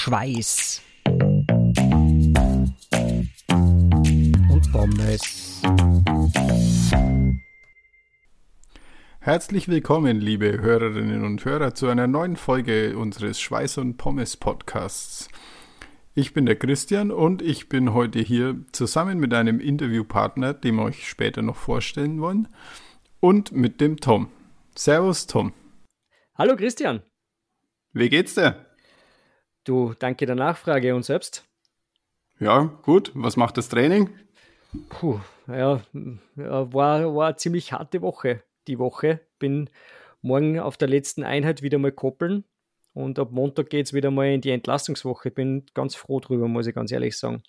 Schweiß und Pommes. Herzlich willkommen, liebe Hörerinnen und Hörer, zu einer neuen Folge unseres Schweiß und Pommes Podcasts. Ich bin der Christian und ich bin heute hier zusammen mit einem Interviewpartner, den wir euch später noch vorstellen wollen, und mit dem Tom. Servus, Tom. Hallo, Christian. Wie geht's dir? Du, danke der Nachfrage und selbst? Ja, gut. Was macht das Training? Puh, ja, war, war eine ziemlich harte Woche. Die Woche. Bin morgen auf der letzten Einheit wieder mal koppeln und ab Montag geht es wieder mal in die Entlastungswoche. Bin ganz froh drüber, muss ich ganz ehrlich sagen.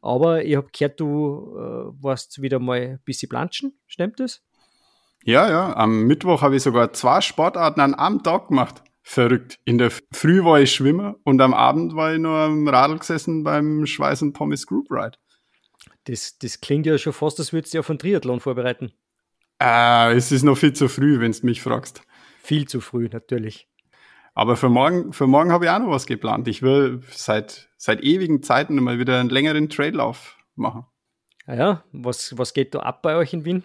Aber ich habe gehört, du äh, warst wieder mal ein bisschen planschen. Stimmt das? Ja, ja. Am Mittwoch habe ich sogar zwei Sportarten an einem Tag gemacht verrückt. In der Früh war ich Schwimmer und am Abend war ich nur am Radl gesessen beim Schweiß und Pommes Group Ride. Das, das klingt ja schon fast, als würdest du auf einen Triathlon vorbereiten. Äh, es ist noch viel zu früh, wenn du mich fragst. Viel zu früh, natürlich. Aber für morgen, für morgen habe ich auch noch was geplant. Ich will seit, seit ewigen Zeiten mal wieder einen längeren Traillauf machen. Ah ja, was, was geht da ab bei euch in Wien?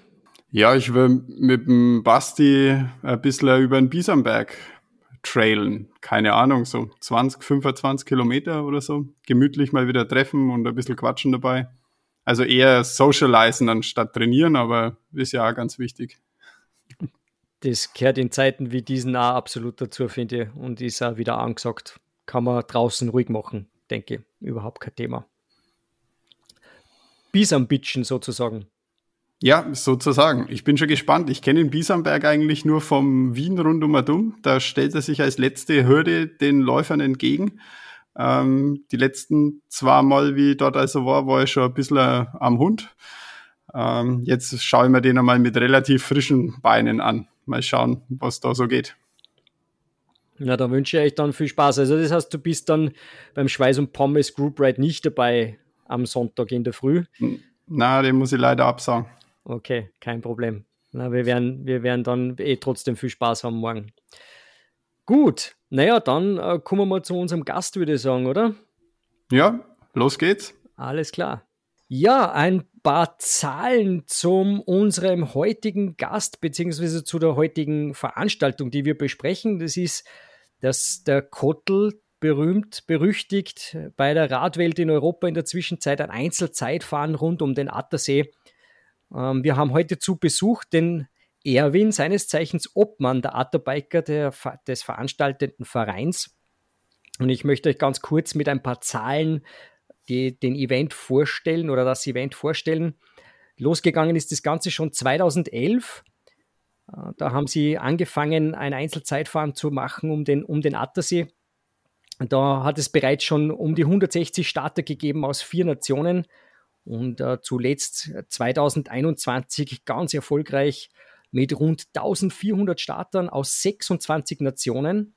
Ja, ich will mit dem Basti ein bisschen über den Bisamberg trailen. Keine Ahnung, so 20, 25 Kilometer oder so. Gemütlich mal wieder treffen und ein bisschen quatschen dabei. Also eher socialisen anstatt trainieren, aber ist ja auch ganz wichtig. Das gehört in Zeiten wie diesen auch absolut dazu, finde ich. Und ist auch wieder angesagt. Kann man draußen ruhig machen, denke ich. Überhaupt kein Thema. Bis am Bitchen sozusagen. Ja, sozusagen. Ich bin schon gespannt. Ich kenne den Biesamberg eigentlich nur vom Wien rundum Da stellt er sich als letzte Hürde den Läufern entgegen. Ähm, die letzten zwei Mal, wie ich dort also war, war ich schon ein bisschen äh, am Hund. Ähm, jetzt schaue ich mir den einmal mit relativ frischen Beinen an. Mal schauen, was da so geht. Na, da wünsche ich euch dann viel Spaß. Also das heißt, du bist dann beim Schweiß und Pommes Group Ride nicht dabei am Sonntag in der Früh? Na, den muss ich leider absagen. Okay, kein Problem. Na, wir, werden, wir werden dann eh trotzdem viel Spaß haben morgen. Gut, naja, dann äh, kommen wir mal zu unserem Gast, würde ich sagen, oder? Ja, los geht's. Alles klar. Ja, ein paar Zahlen zu unserem heutigen Gast, beziehungsweise zu der heutigen Veranstaltung, die wir besprechen. Das ist, dass der Kottel berühmt, berüchtigt bei der Radwelt in Europa in der Zwischenzeit ein Einzelzeitfahren rund um den Attersee wir haben heute zu Besuch den Erwin, seines Zeichens Obmann der Atterbiker des veranstaltenden Vereins. Und ich möchte euch ganz kurz mit ein paar Zahlen die, den Event vorstellen oder das Event vorstellen. Losgegangen ist das Ganze schon 2011. Äh, da haben sie angefangen, ein Einzelzeitfahren zu machen um den, um den Attersee. Da hat es bereits schon um die 160 Starter gegeben aus vier Nationen. Und äh, zuletzt 2021 äh, ganz erfolgreich mit rund 1400 Startern aus 26 Nationen.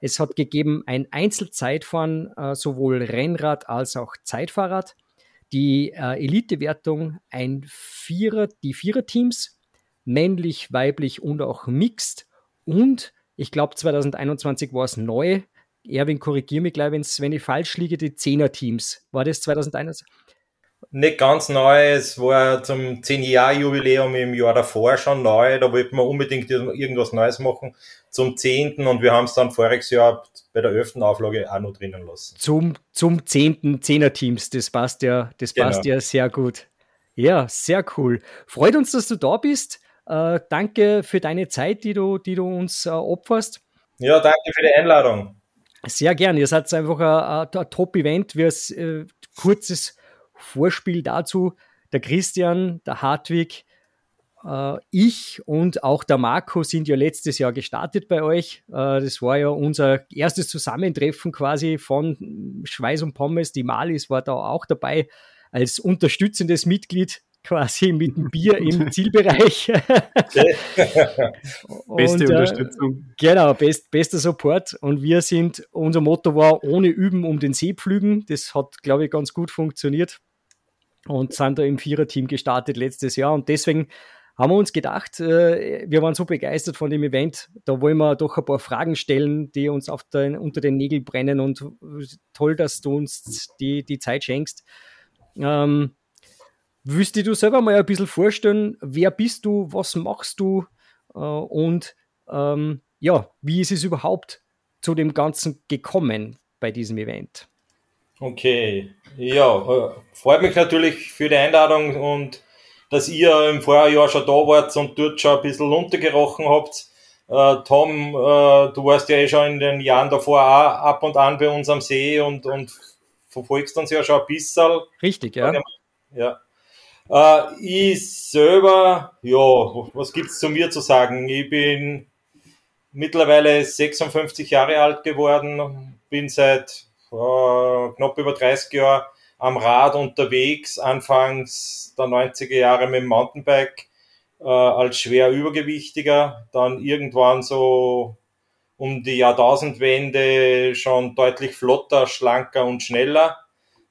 Es hat gegeben ein Einzelzeitfahren, äh, sowohl Rennrad als auch Zeitfahrrad. Die äh, Elitewertung ein Vierer, die Viererteams, männlich, weiblich und auch mixed. Und ich glaube, 2021 war es neu. Erwin, korrigiere mich gleich, wenn ich falsch liege, die Zehner-Teams. War das 2021? Nicht ganz neu. Es war zum 10-Jahr-Jubiläum im Jahr davor schon neu. Da wollten wir unbedingt irgendwas Neues machen zum 10. Und wir haben es dann voriges Jahr bei der 11. Auflage auch noch drinnen lassen. Zum, zum 10. Zehner-Teams. Das passt ja, das genau. passt ja sehr gut. Ja, sehr cool. Freut uns, dass du da bist. Äh, danke für deine Zeit, die du, die du uns äh, opferst. Ja, danke für die Einladung. Sehr gern. Ihr seid einfach ein, ein, ein Top-Event. Wir äh, kurzes Vorspiel dazu. Der Christian, der Hartwig, äh, ich und auch der Marco sind ja letztes Jahr gestartet bei euch. Äh, das war ja unser erstes Zusammentreffen quasi von Schweiß und Pommes. Die Malis war da auch dabei als unterstützendes Mitglied quasi mit dem Bier im Zielbereich. Beste und, äh, Unterstützung. Genau, best, bester Support. Und wir sind, unser Motto war, ohne Üben um den See pflügen. Das hat, glaube ich, ganz gut funktioniert und sind da im Viererteam gestartet letztes Jahr. Und deswegen haben wir uns gedacht, äh, wir waren so begeistert von dem Event, da wollen wir doch ein paar Fragen stellen, die uns auf den, unter den Nägeln brennen und toll, dass du uns die, die Zeit schenkst. Ähm, Willst du selber mal ein bisschen vorstellen, wer bist du, was machst du äh, und ähm, ja, wie ist es überhaupt zu dem Ganzen gekommen bei diesem Event? Okay, ja, äh, freut mich natürlich für die Einladung und dass ihr im Vorjahr schon da wart und dort schon ein bisschen runtergerochen habt. Äh, Tom, äh, du warst ja eh schon in den Jahren davor auch ab und an bei uns am See und, und verfolgst uns ja schon ein bisschen. Richtig, ja. Ja. Äh, ich selber, ja, was gibt's zu mir zu sagen? Ich bin mittlerweile 56 Jahre alt geworden, bin seit äh, knapp über 30 Jahren am Rad unterwegs, anfangs der 90er Jahre mit dem Mountainbike äh, als schwer Übergewichtiger, dann irgendwann so um die Jahrtausendwende schon deutlich flotter, schlanker und schneller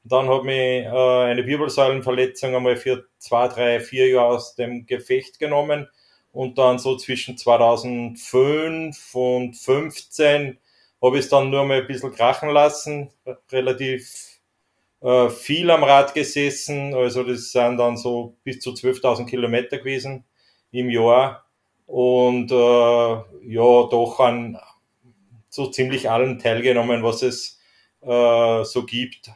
dann hat mich äh, eine Wirbelsäulenverletzung einmal für zwei, drei, vier Jahre aus dem Gefecht genommen. Und dann so zwischen 2005 und 15 habe ich es dann nur mal ein bisschen krachen lassen, relativ äh, viel am Rad gesessen. Also das sind dann so bis zu 12.000 Kilometer gewesen im Jahr. Und äh, ja, doch an so ziemlich allen teilgenommen, was es äh, so gibt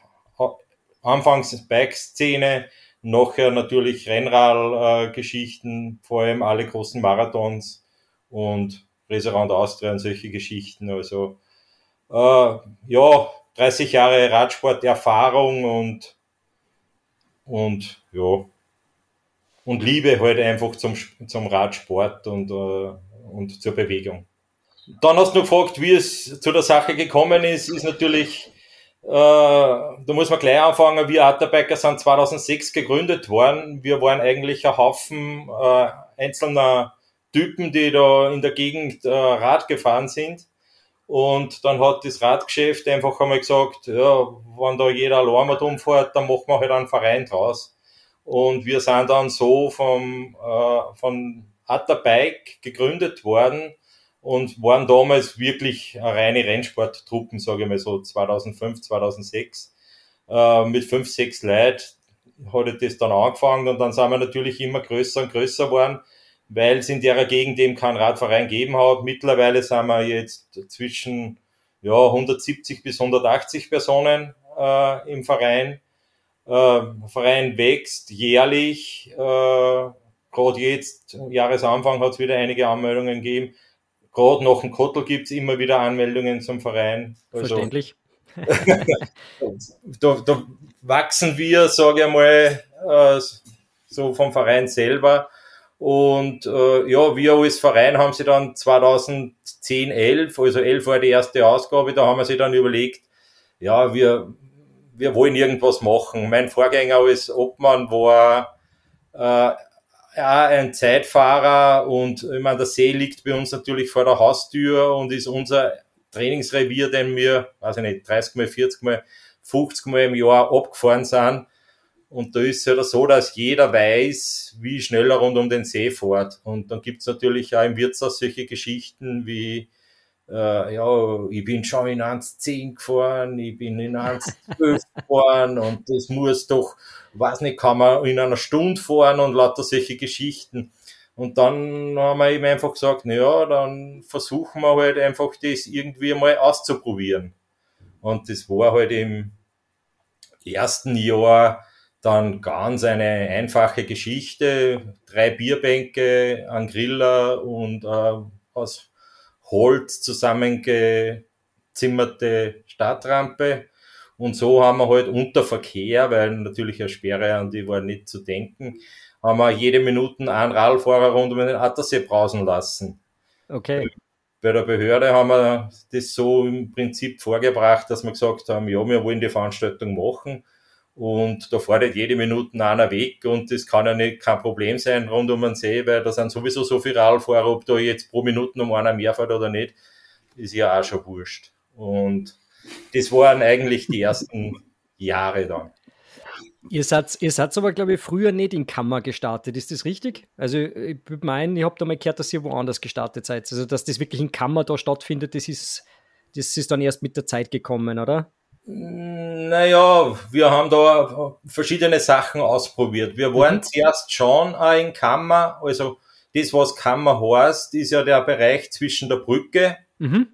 anfangs Bike-Szene, nachher natürlich Rennrad-Geschichten, vor allem alle großen Marathons und Restaurant Austria und solche Geschichten. Also äh, ja, 30 Jahre Radsport-Erfahrung und, und ja, und Liebe halt einfach zum, zum Radsport und, äh, und zur Bewegung. Dann hast du gefragt, wie es zu der Sache gekommen ist, ist natürlich äh, da muss man gleich anfangen. Wir Atterbiker sind 2006 gegründet worden. Wir waren eigentlich ein Haufen äh, einzelner Typen, die da in der Gegend äh, Rad gefahren sind. Und dann hat das Radgeschäft einfach einmal gesagt, ja, wenn da jeder allein umfährt, dann machen wir halt einen Verein draus. Und wir sind dann so vom, äh, von Atterbike gegründet worden und waren damals wirklich eine reine Rennsporttruppen, sage ich mal so 2005, 2006. Äh, mit fünf, sechs Leuten hat das dann angefangen und dann sind wir natürlich immer größer und größer geworden, weil es in der Gegend eben keinen Radverein gegeben hat. Mittlerweile sind wir jetzt zwischen ja, 170 bis 180 Personen äh, im Verein. Äh, Verein wächst jährlich. Äh, Gerade jetzt, Jahresanfang, hat es wieder einige Anmeldungen gegeben gerade nach dem Kottel gibt es immer wieder Anmeldungen zum Verein. Also, Verständlich. da, da wachsen wir, sage ich mal, äh, so vom Verein selber. Und äh, ja, wir als Verein haben sie dann 2010, 11, also 11 war die erste Ausgabe, da haben wir sich dann überlegt, ja, wir, wir wollen irgendwas machen. Mein Vorgänger als Obmann war äh, ja, ein Zeitfahrer und ich meine, der See liegt bei uns natürlich vor der Haustür und ist unser Trainingsrevier, den wir, weiß ich nicht, 30 mal, 40 mal, 50 mal im Jahr abgefahren sind. Und da ist es halt so, dass jeder weiß, wie schnell er rund um den See fährt. Und dann gibt's natürlich auch im Wirtshaus solche Geschichten wie, äh, ja, ich bin schon in 1,10 gefahren, ich bin in 1,12 gefahren und das muss doch, weiß nicht, kann man in einer Stunde fahren und lauter solche Geschichten. Und dann haben wir eben einfach gesagt, na ja, dann versuchen wir halt einfach das irgendwie mal auszuprobieren. Und das war halt im ersten Jahr dann ganz eine einfache Geschichte. Drei Bierbänke, ein Griller und äh, aus Holz zusammengezimmerte Stadtrampe. Und so haben wir halt unter Verkehr, weil natürlich eine Sperre an die war nicht zu denken, haben wir jede Minute einen Radfahrer rund um den Attersee brausen lassen. Okay. Bei der Behörde haben wir das so im Prinzip vorgebracht, dass wir gesagt haben, ja, wir wollen die Veranstaltung machen und da fährt jede Minute einer weg und das kann ja nicht kein Problem sein rund um den See, weil da sind sowieso so viele Radfahrer, ob da jetzt pro Minute um einer mehr fährt oder nicht, ist ja auch schon wurscht. Und das waren eigentlich die ersten Jahre dann. Ihr seid, ihr seid aber, glaube ich, früher nicht in Kammer gestartet, ist das richtig? Also ich meine, ich habe da mal gehört, dass ihr woanders gestartet seid. Also dass das wirklich in Kammer da stattfindet, das ist, das ist dann erst mit der Zeit gekommen, oder? Naja, wir haben da verschiedene Sachen ausprobiert. Wir waren mhm. zuerst schon in Kammer, also das, was Kammer heißt, ist ja der Bereich zwischen der Brücke mhm.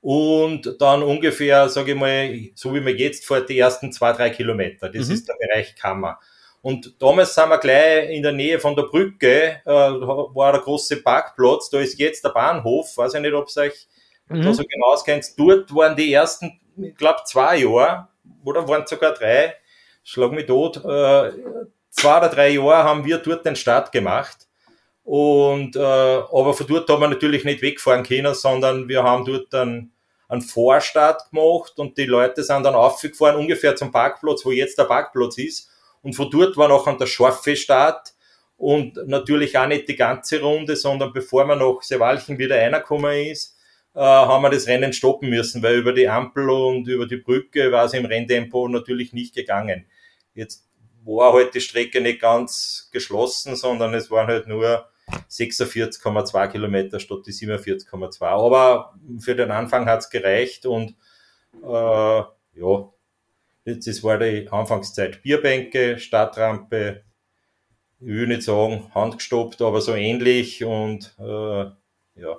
und dann ungefähr, sage ich mal, so wie man jetzt fährt, die ersten zwei, drei Kilometer. Das mhm. ist der Bereich Kammer. Und damals sind wir gleich in der Nähe von der Brücke, äh, war der große Parkplatz, da ist jetzt der Bahnhof, weiß ich nicht, ob es euch mhm. da so genau auskennt. Dort waren die ersten, ich glaube, zwei Jahre, oder waren sogar drei, schlag mich tot, äh, zwei oder drei Jahre haben wir dort den Start gemacht. Und äh, aber von dort haben wir natürlich nicht wegfahren können, sondern wir haben dort dann einen Vorstart gemacht und die Leute sind dann aufgefahren, ungefähr zum Parkplatz, wo jetzt der Parkplatz ist. Und von dort war noch der scharfe Start und natürlich auch nicht die ganze Runde, sondern bevor man nach Sewalchen wieder reingekommen ist, äh, haben wir das Rennen stoppen müssen, weil über die Ampel und über die Brücke war es im Renntempo natürlich nicht gegangen. Jetzt war halt die Strecke nicht ganz geschlossen, sondern es waren halt nur 46,2 Kilometer statt die 47,2. Aber für den Anfang hat's gereicht und äh, ja, das war die Anfangszeit. Bierbänke, Stadtrampe, ich will nicht sagen handgestoppt, aber so ähnlich und äh, ja.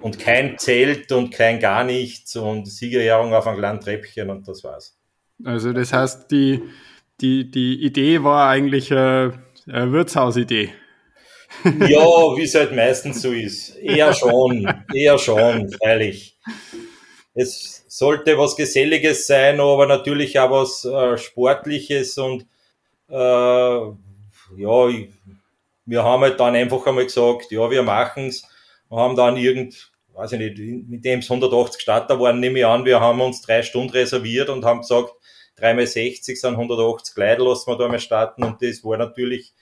Und kein Zelt und kein gar nichts und Siegerehrung auf einem kleinen Treppchen und das war's. Also das heißt, die, die, die Idee war eigentlich eine, eine Wirtshausidee. Ja, wie es halt meistens so ist. Eher schon, eher schon, freilich. Es sollte was Geselliges sein, aber natürlich auch was äh, Sportliches und äh, ja, ich, wir haben halt dann einfach einmal gesagt, ja, wir machen's. Wir haben dann irgend, weiß ich nicht, mit dem es 180 Starter waren, nehme ich an, wir haben uns drei Stunden reserviert und haben gesagt, dreimal 60 sind 180 Leute, lassen wir da mal starten und das war natürlich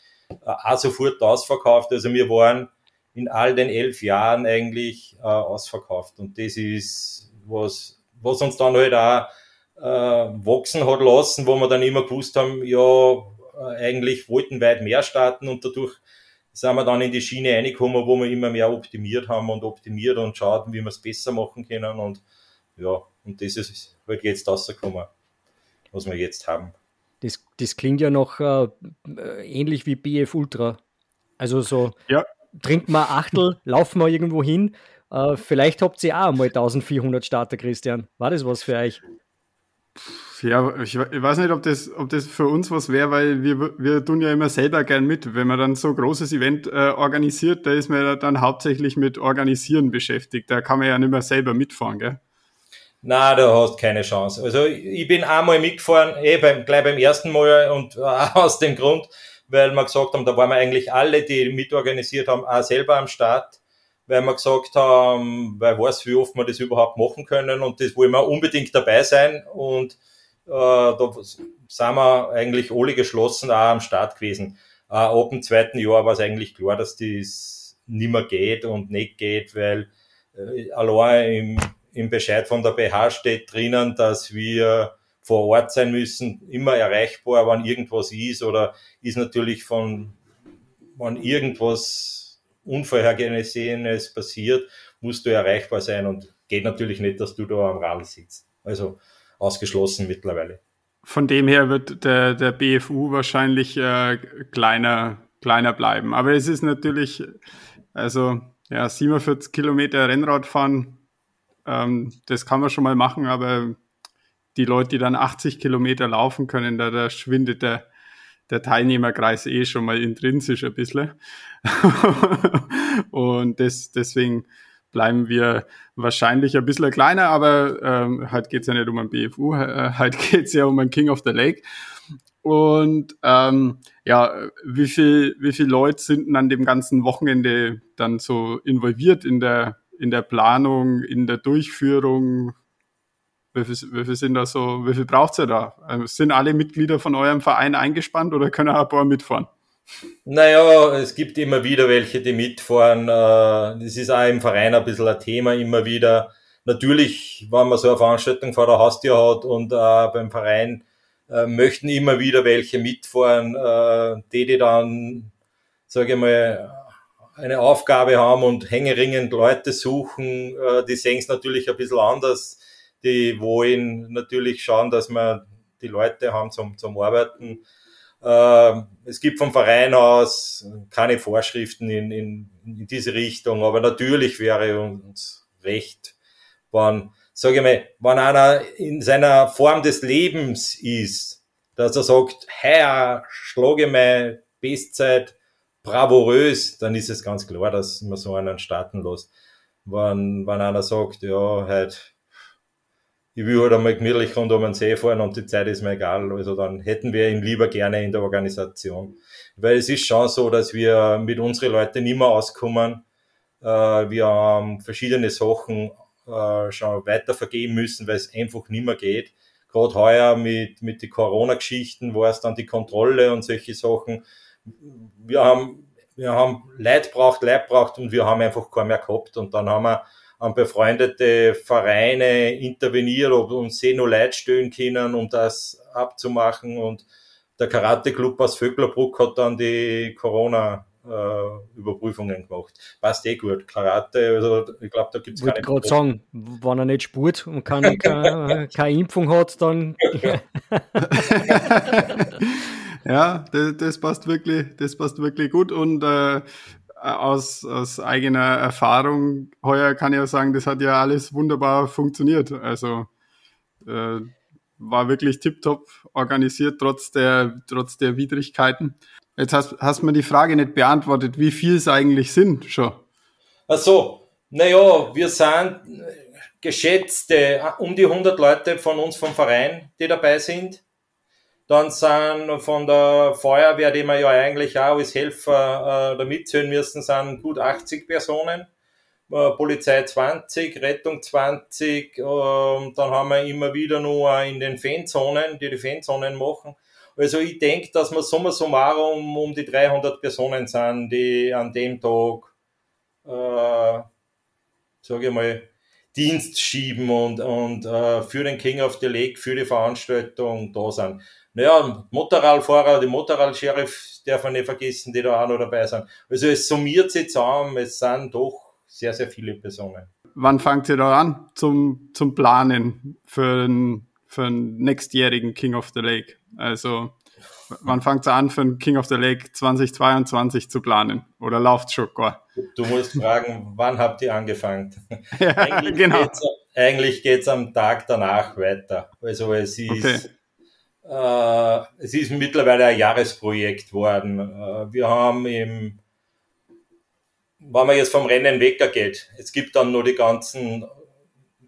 auch sofort ausverkauft. Also wir waren in all den elf Jahren eigentlich äh, ausverkauft. Und das ist was, was uns dann halt auch äh, wachsen hat lassen, wo wir dann immer gewusst haben, ja, äh, eigentlich wollten weit mehr starten und dadurch sind wir dann in die Schiene reingekommen, wo wir immer mehr optimiert haben und optimiert und schauten, wie wir es besser machen können. Und ja, und das ist halt jetzt rausgekommen, was wir jetzt haben. Das, das klingt ja noch äh, ähnlich wie BF Ultra. Also so, ja. trinkt mal Achtel, laufen wir irgendwo hin. Äh, vielleicht habt ihr auch einmal 1400 Starter, Christian. War das was für euch? Ja, ich, ich weiß nicht, ob das, ob das für uns was wäre, weil wir, wir tun ja immer selber gern mit. Wenn man dann so großes Event äh, organisiert, da ist man ja dann hauptsächlich mit Organisieren beschäftigt. Da kann man ja nicht mehr selber mitfahren, gell? Na, du hast keine Chance. Also ich bin einmal mitgefahren, eh beim, gleich beim ersten Mal und äh, aus dem Grund, weil wir gesagt haben, da waren wir eigentlich alle, die mitorganisiert haben, auch selber am Start, weil wir gesagt haben, wer weiß, wie oft wir das überhaupt machen können und das wollen wir unbedingt dabei sein und da sind wir eigentlich alle geschlossen auch am Start gewesen. Äh, ab dem zweiten Jahr war es eigentlich klar, dass das nicht mehr geht und nicht geht, weil äh, allein im im Bescheid von der BH steht drinnen, dass wir vor Ort sein müssen, immer erreichbar, wann irgendwas ist oder ist natürlich von, wann irgendwas Unvorhergesehenes passiert, musst du erreichbar sein und geht natürlich nicht, dass du da am Rad sitzt. Also ausgeschlossen mittlerweile. Von dem her wird der, der BFU wahrscheinlich äh, kleiner, kleiner bleiben. Aber es ist natürlich, also ja, 47 Kilometer Rennrad fahren ähm, das kann man schon mal machen, aber die Leute, die dann 80 Kilometer laufen können, da, da schwindet der, der Teilnehmerkreis eh schon mal intrinsisch ein bisschen. und das, deswegen bleiben wir wahrscheinlich ein bisschen kleiner, aber ähm, halt geht's ja nicht um ein BFU, äh, halt geht's ja um ein King of the Lake. Und ähm, ja, wie viel, wie viele Leute sind denn an dem ganzen Wochenende dann so involviert in der in der Planung, in der Durchführung? Wie viel, wie viel sind da so, wie viel braucht ihr da? Also sind alle Mitglieder von eurem Verein eingespannt oder können auch ein paar mitfahren? Naja, es gibt immer wieder welche, die mitfahren. Äh, das ist auch im Verein ein bisschen ein Thema immer wieder. Natürlich, wenn man so eine Veranstaltung vor der Haustür hat und äh, beim Verein äh, möchten immer wieder welche mitfahren, äh, die, die dann, sage ich mal, eine Aufgabe haben und hängeringend Leute suchen, äh, die sehen es natürlich ein bisschen anders. Die wollen natürlich schauen, dass man die Leute haben zum, zum Arbeiten. Es gibt vom Verein aus keine Vorschriften in, in, in diese Richtung, aber natürlich wäre uns recht, wenn, sage ich mal, wenn einer in seiner Form des Lebens ist, dass er sagt, hey, schlage meine Bestzeit bravourös, dann ist es ganz klar, dass man so einen starten lässt. Wenn, wenn einer sagt, ja, halt, ich will halt einmal gemütlich rund um den See fahren und die Zeit ist mir egal, also dann hätten wir ihn lieber gerne in der Organisation. Weil es ist schon so, dass wir mit unseren Leuten nicht mehr auskommen. Äh, wir haben verschiedene Sachen äh, schon weiter vergeben müssen, weil es einfach nicht mehr geht. Gerade heuer mit, mit den Corona-Geschichten war es dann die Kontrolle und solche Sachen wir haben, wir haben Leid braucht, Leid braucht und wir haben einfach keinen mehr gehabt. Und dann haben wir an befreundete Vereine interveniert, ob uns sie nur Leid stellen können, um das abzumachen. Und der Karate-Club aus Vöcklerbruck hat dann die Corona äh, Überprüfungen gemacht. Passt eh gut. Karate, also ich glaube, da gibt es keine. Ich wollte gerade sagen, wenn er nicht spurt und keine, keine, keine Impfung hat, dann. Ja, das, das, passt wirklich, das passt wirklich gut und äh, aus, aus eigener Erfahrung heuer kann ich auch sagen, das hat ja alles wunderbar funktioniert. Also äh, war wirklich tiptop organisiert, trotz der, trotz der Widrigkeiten. Jetzt hast, hast mir die Frage nicht beantwortet, wie viel es eigentlich sind schon. Ach so, naja, wir sind geschätzte um die 100 Leute von uns vom Verein, die dabei sind. Dann sind von der Feuerwehr, die wir ja eigentlich auch als Helfer äh, da mitzählen müssen, sind gut 80 Personen. Äh, Polizei 20, Rettung 20, äh, dann haben wir immer wieder nur in den Fanzonen, die die Fanzonen machen. Also ich denke, dass wir summa summarum um die 300 Personen sind, die an dem Tag, äh, sage ich mal, Dienst schieben und, und äh, für den King of the Lake, für die Veranstaltung da sind. Naja, Motorradfahrer, die Motorrad-Sheriff darf man nicht vergessen, die da auch noch dabei sind. Also es summiert sich zusammen, es sind doch sehr, sehr viele Personen. Wann fangt ihr da an zum, zum Planen für den, für den nächstjährigen King of the Lake? Also wann fangt ihr an für den King of the Lake 2022 zu planen? Oder läuft schon gar? Du musst fragen, wann habt ihr angefangen? Ja, eigentlich genau. Geht's, eigentlich geht es am Tag danach weiter. Also es ist, okay. Äh, es ist mittlerweile ein Jahresprojekt worden. Äh, wir haben im, wenn man jetzt vom Rennen weggeht, es gibt dann nur die ganzen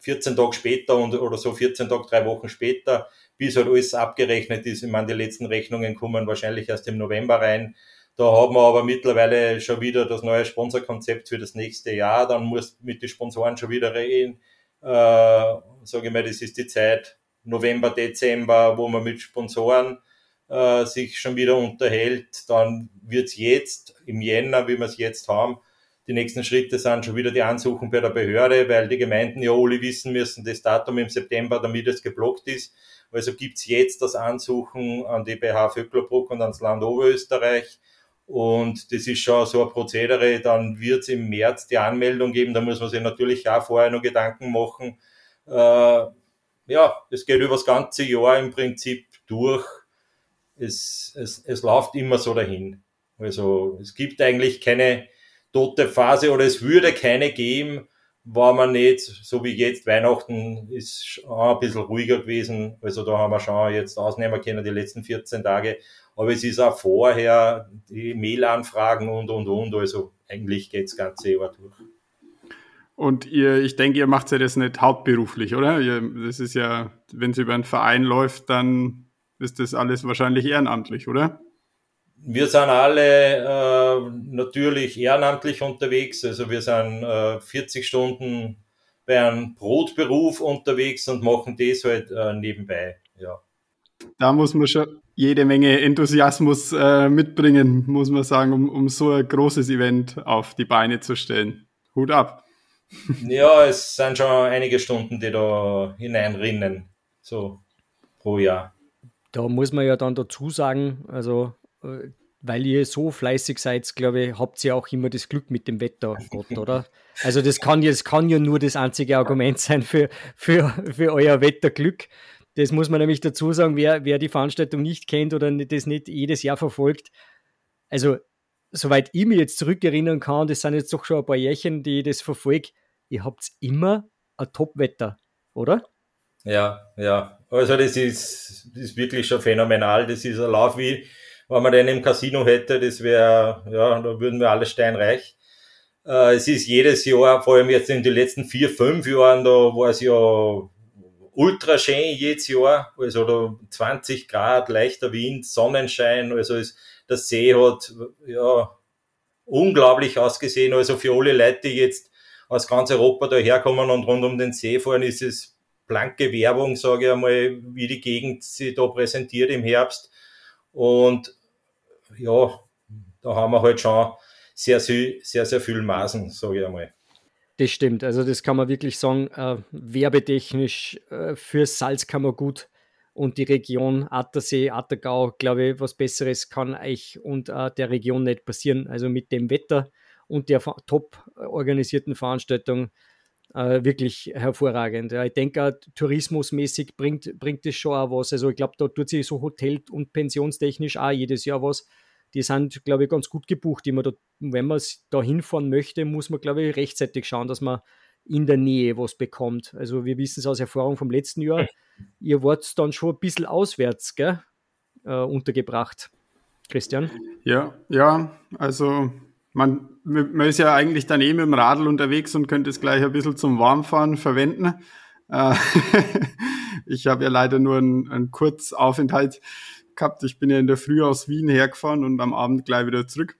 14 Tage später und, oder so 14 Tage, drei Wochen später, bis halt alles abgerechnet ist. Ich meine, die letzten Rechnungen kommen wahrscheinlich erst im November rein. Da haben wir aber mittlerweile schon wieder das neue Sponsorkonzept für das nächste Jahr. Dann muss mit den Sponsoren schon wieder reden. Äh, sage ich mal, das ist die Zeit November, Dezember, wo man mit Sponsoren äh, sich schon wieder unterhält. Dann wird's jetzt im Jänner, wie wir es jetzt haben, die nächsten Schritte sind schon wieder die Ansuchen bei der Behörde, weil die Gemeinden ja alle wissen müssen, das Datum im September, damit es geblockt ist. Also gibt's jetzt das Ansuchen an die BH Vöcklerbruck und ans Land Oberösterreich. Und das ist schon so ein Prozedere. Dann wird es im März die Anmeldung geben. Da muss man sich natürlich auch vorher noch Gedanken machen. Äh, ja, es geht über das ganze Jahr im Prinzip durch. Es, es, es läuft immer so dahin. Also es gibt eigentlich keine tote Phase oder es würde keine geben, war man nicht, so wie jetzt, Weihnachten ist schon ein bisschen ruhiger gewesen. Also da haben wir schon jetzt ausnehmen können die letzten 14 Tage. Aber es ist auch vorher die Mail-Anfragen und, und, und. Also eigentlich geht das ganze Jahr durch. Und ihr, ich denke, ihr macht ja das nicht hauptberuflich, oder? Ihr, das ist ja, wenn es über einen Verein läuft, dann ist das alles wahrscheinlich ehrenamtlich, oder? Wir sind alle äh, natürlich ehrenamtlich unterwegs. Also wir sind äh, 40 Stunden bei einem Brotberuf unterwegs und machen das halt äh, nebenbei. Ja. Da muss man schon jede Menge Enthusiasmus äh, mitbringen, muss man sagen, um, um so ein großes Event auf die Beine zu stellen. Hut ab. Ja, es sind schon einige Stunden, die da hineinrinnen, so pro Jahr. Da muss man ja dann dazu sagen, also äh, weil ihr so fleißig seid, glaube ich, habt ihr auch immer das Glück mit dem Wetter, Gott, oder? Also das kann, das kann ja nur das einzige Argument sein für, für, für euer Wetterglück. Das muss man nämlich dazu sagen, wer, wer die Veranstaltung nicht kennt oder das nicht jedes Jahr verfolgt. Also, soweit ich mich jetzt zurückerinnern kann, das sind jetzt doch schon ein paar Jährchen, die das verfolge, ihr habt immer ein Top-Wetter, oder? Ja, ja. Also das ist, das ist wirklich schon phänomenal. Das ist ein Lauf wie, wenn man den im Casino hätte, das wäre, ja, da würden wir alle steinreich. Äh, es ist jedes Jahr, vor allem jetzt in den letzten vier, fünf Jahren, da war es ja ultra schön jedes Jahr, also da 20 Grad, leichter Wind, Sonnenschein, also es, der See hat, ja, unglaublich ausgesehen, also für alle Leute, die jetzt aus ganz Europa daherkommen und rund um den See fahren, ist es blanke Werbung, sage ich einmal, wie die Gegend sich da präsentiert im Herbst. Und ja, da haben wir halt schon sehr, sehr, sehr, viel Maßen, sage ich einmal. Das stimmt. Also das kann man wirklich sagen, äh, werbetechnisch äh, für Salzkammergut und die Region Attersee, Attergau, glaube ich, was Besseres kann euch und äh, der Region nicht passieren. Also mit dem Wetter und der top organisierten Veranstaltung äh, wirklich hervorragend. Ja, ich denke, tourismusmäßig bringt, bringt das schon auch was. Also ich glaube, da tut sich so Hotel- und pensionstechnisch auch jedes Jahr was die sind, glaube ich, ganz gut gebucht. Immer da, wenn man da hinfahren möchte, muss man, glaube ich, rechtzeitig schauen, dass man in der Nähe was bekommt. Also wir wissen es aus Erfahrung vom letzten Jahr, ihr wart dann schon ein bisschen auswärts gell, äh, untergebracht. Christian? Ja, ja, also man, man ist ja eigentlich daneben im Radl unterwegs und könnte es gleich ein bisschen zum Warmfahren verwenden. Äh, ich habe ja leider nur einen, einen Kurzaufenthalt gehabt. Ich bin ja in der Früh aus Wien hergefahren und am Abend gleich wieder zurück.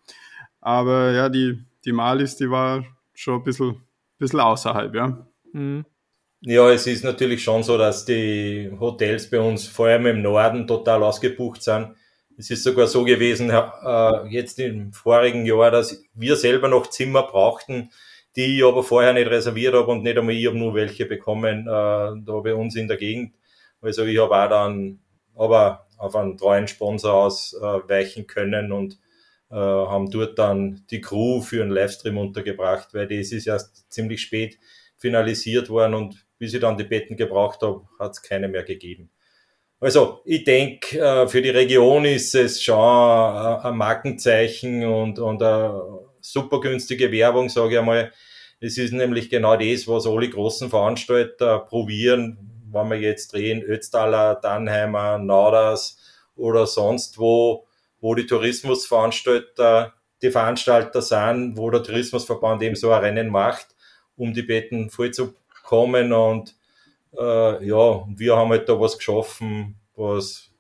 Aber ja, die, die Malis, die war schon ein bisschen, bisschen außerhalb, ja. Mhm. Ja, es ist natürlich schon so, dass die Hotels bei uns vor allem im Norden total ausgebucht sind. Es ist sogar so gewesen, äh, jetzt im vorigen Jahr, dass wir selber noch Zimmer brauchten, die ich aber vorher nicht reserviert habe und nicht einmal ich habe nur welche bekommen, äh, da bei uns in der Gegend. Also ich habe auch dann, aber auf einen treuen Sponsor ausweichen können und äh, haben dort dann die Crew für einen Livestream untergebracht, weil das ist erst ziemlich spät finalisiert worden und bis ich dann die Betten gebraucht habe, hat es keine mehr gegeben. Also ich denke, äh, für die Region ist es schon ein Markenzeichen und, und eine super günstige Werbung, sage ich einmal. Es ist nämlich genau das, was alle großen Veranstalter probieren, wenn wir jetzt drehen, Ötztaler, Dannheimer, Nauders oder sonst wo, wo die Tourismusveranstalter, die Veranstalter sind, wo der Tourismusverband eben so ein Rennen macht, um die Betten voll zu kommen und äh, ja, wir haben halt da was geschaffen, was,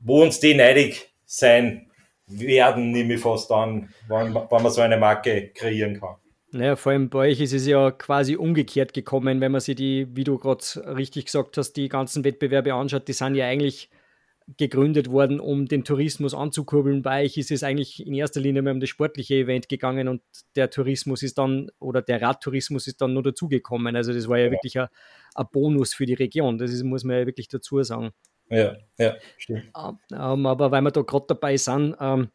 wo uns die neidig sein werden, nehme ich fast an, wenn, wenn man so eine Marke kreieren kann. Naja, vor allem bei euch ist es ja quasi umgekehrt gekommen, wenn man sich die, wie du gerade richtig gesagt hast, die ganzen Wettbewerbe anschaut, die sind ja eigentlich gegründet worden, um den Tourismus anzukurbeln. Bei euch ist es eigentlich in erster Linie um das sportliche Event gegangen und der Tourismus ist dann, oder der Radtourismus ist dann nur dazugekommen. Also das war ja, ja. wirklich ein, ein, Bonus für die Region. Das ist, muss man ja wirklich dazu sagen. Ja, ja, stimmt. Ähm, aber weil wir da gerade dabei sind, ähm,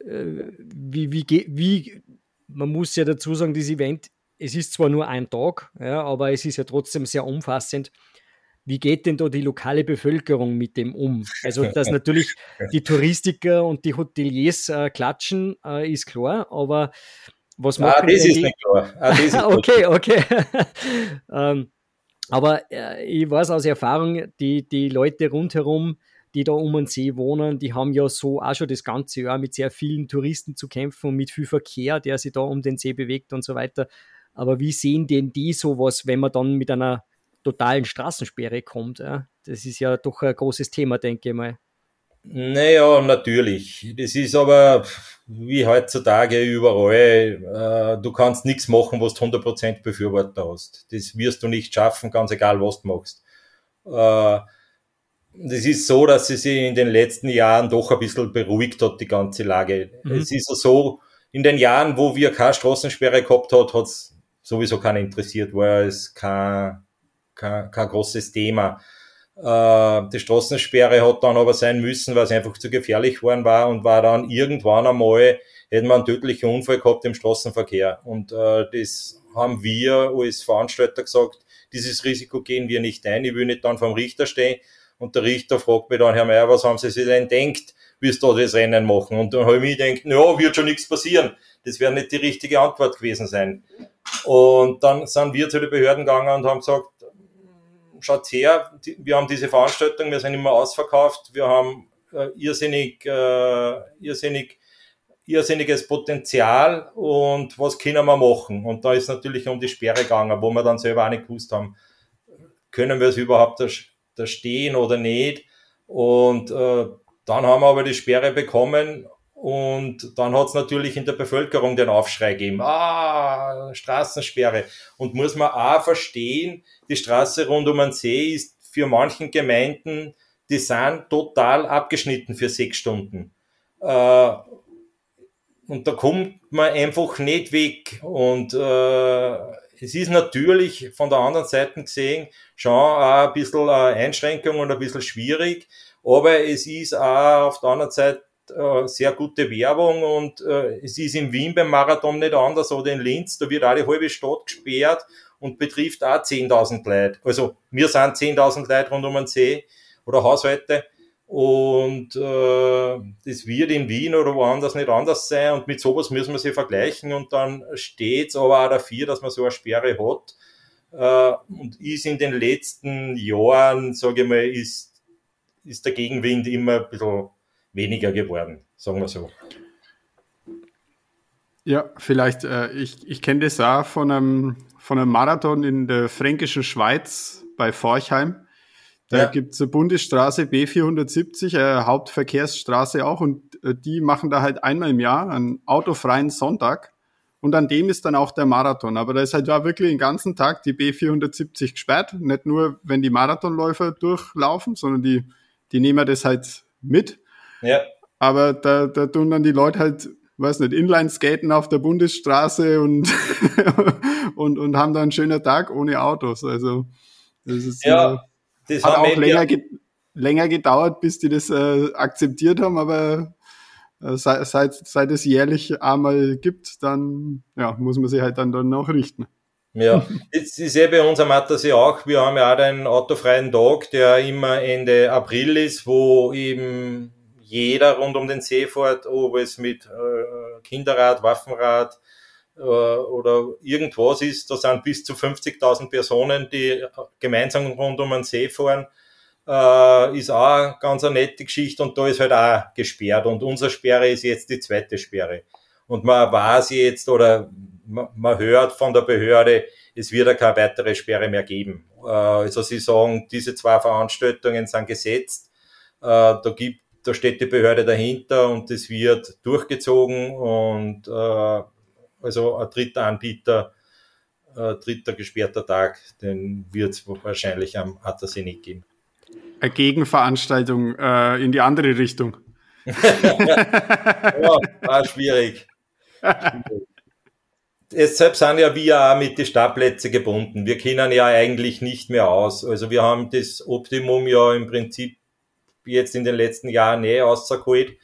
äh, wie, wie, wie man muss ja dazu sagen, dieses Event, es ist zwar nur ein Tag, ja, aber es ist ja trotzdem sehr umfassend. Wie geht denn da die lokale Bevölkerung mit dem um? Also, dass natürlich die Touristiker und die Hoteliers äh, klatschen, äh, ist klar, aber was machen ah, das ist nicht klar. Ah, ist okay, okay. ähm, aber äh, ich weiß aus Erfahrung, die, die Leute rundherum, die da um den See wohnen, die haben ja so auch schon das ganze Jahr mit sehr vielen Touristen zu kämpfen und mit viel Verkehr, der sich da um den See bewegt und so weiter. Aber wie sehen denn die sowas, wenn man dann mit einer totalen Straßensperre kommt? Ja? Das ist ja doch ein großes Thema, denke ich mal. Naja, natürlich. Das ist aber wie heutzutage überall. Äh, du kannst nichts machen, was du 100% Befürworter hast. Das wirst du nicht schaffen, ganz egal, was du machst. Äh, es ist so, dass sie sich in den letzten Jahren doch ein bisschen beruhigt hat, die ganze Lage. Mhm. Es ist so, in den Jahren, wo wir keine Straßensperre gehabt hat, hat es sowieso keinen interessiert, war es kein, kein, kein großes Thema. Äh, die Straßensperre hat dann aber sein müssen, weil es einfach zu gefährlich worden war und war dann irgendwann einmal, hätten wir einen tödlichen Unfall gehabt im Straßenverkehr. Und äh, das haben wir als Veranstalter gesagt, dieses Risiko gehen wir nicht ein. Ich will nicht dann vom Richter stehen und der Richter fragt mich dann, Herr Meier, was haben Sie sich denn denkt, wie Sie da das Rennen machen? Und dann habe ich mir gedacht, ja, wird schon nichts passieren. Das wäre nicht die richtige Antwort gewesen sein. Und dann sind wir zu den Behörden gegangen und haben gesagt, schaut her, wir haben diese Veranstaltung, wir sind immer ausverkauft, wir haben äh, irrsinnig, äh, irrsinnig, irrsinniges Potenzial und was können wir machen? Und da ist natürlich um die Sperre gegangen, wo wir dann selber auch nicht gewusst haben, können wir es überhaupt da, da stehen oder nicht? Und äh, dann haben wir aber die Sperre bekommen und dann hat es natürlich in der Bevölkerung den Aufschrei gegeben. Ah, Straßensperre. Und muss man auch verstehen, die Straße rund um den See ist für manchen Gemeinden, die sind total abgeschnitten für sechs Stunden. Äh, und da kommt man einfach nicht weg. Und äh, es ist natürlich von der anderen Seite gesehen schon auch ein bisschen Einschränkung und ein bisschen schwierig. Aber es ist auch auf der anderen Seite äh, sehr gute Werbung und äh, es ist in Wien beim Marathon nicht anders oder in Linz, da wird die halbe Stadt gesperrt und betrifft auch 10.000 Leute. Also wir sind 10.000 Leute rund um den See oder Haushalte und äh, das wird in Wien oder woanders nicht anders sein und mit sowas müssen wir sie vergleichen und dann steht es aber auch dafür, dass man so eine Sperre hat äh, und ist in den letzten Jahren, sage ich mal, ist, ist der Gegenwind immer ein bisschen weniger geworden, sagen wir so. Ja, vielleicht, äh, ich, ich kenne das auch von einem, von einem Marathon in der fränkischen Schweiz bei Forchheim. Da ja. gibt es eine Bundesstraße B470, eine Hauptverkehrsstraße auch, und äh, die machen da halt einmal im Jahr einen autofreien Sonntag. Und an dem ist dann auch der Marathon. Aber da ist halt da wirklich den ganzen Tag die B470 gesperrt. Nicht nur, wenn die Marathonläufer durchlaufen, sondern die, die nehmen das halt mit. Ja. Aber da, da tun dann die Leute halt, weiß nicht, Inline-Skaten auf der Bundesstraße und, und, und haben da einen schönen Tag ohne Autos. Also, das ist, ja, äh, das hat auch länger, ge länger gedauert, bis die das äh, akzeptiert haben, aber äh, seit, seit, seit es jährlich einmal gibt, dann ja, muss man sich halt dann, dann auch richten. Ja, jetzt ist ja bei uns am Attersee auch, wir haben ja auch einen autofreien Tag, der immer Ende April ist, wo eben jeder rund um den See fährt, ob es mit äh, Kinderrad, Waffenrad äh, oder irgendwas ist. Da sind bis zu 50.000 Personen, die gemeinsam rund um den See fahren. Äh, ist auch ganz eine nette Geschichte und da ist halt auch gesperrt. Und unsere Sperre ist jetzt die zweite Sperre. Und man weiß jetzt oder man, hört von der Behörde, es wird ja keine weitere Sperre mehr geben. Äh, also sie sagen, diese zwei Veranstaltungen sind gesetzt. Äh, da gibt da steht die Behörde dahinter und das wird durchgezogen und äh, also ein dritter Anbieter, äh, dritter gesperrter Tag, den wird es wahrscheinlich am Attersee nicht geben. Eine Gegenveranstaltung äh, in die andere Richtung. ja, war schwierig. schwierig. Deshalb sind ja wir auch mit den Startplätzen gebunden. Wir kennen ja eigentlich nicht mehr aus. Also wir haben das Optimum ja im Prinzip jetzt in den letzten Jahren eh ausgeholt,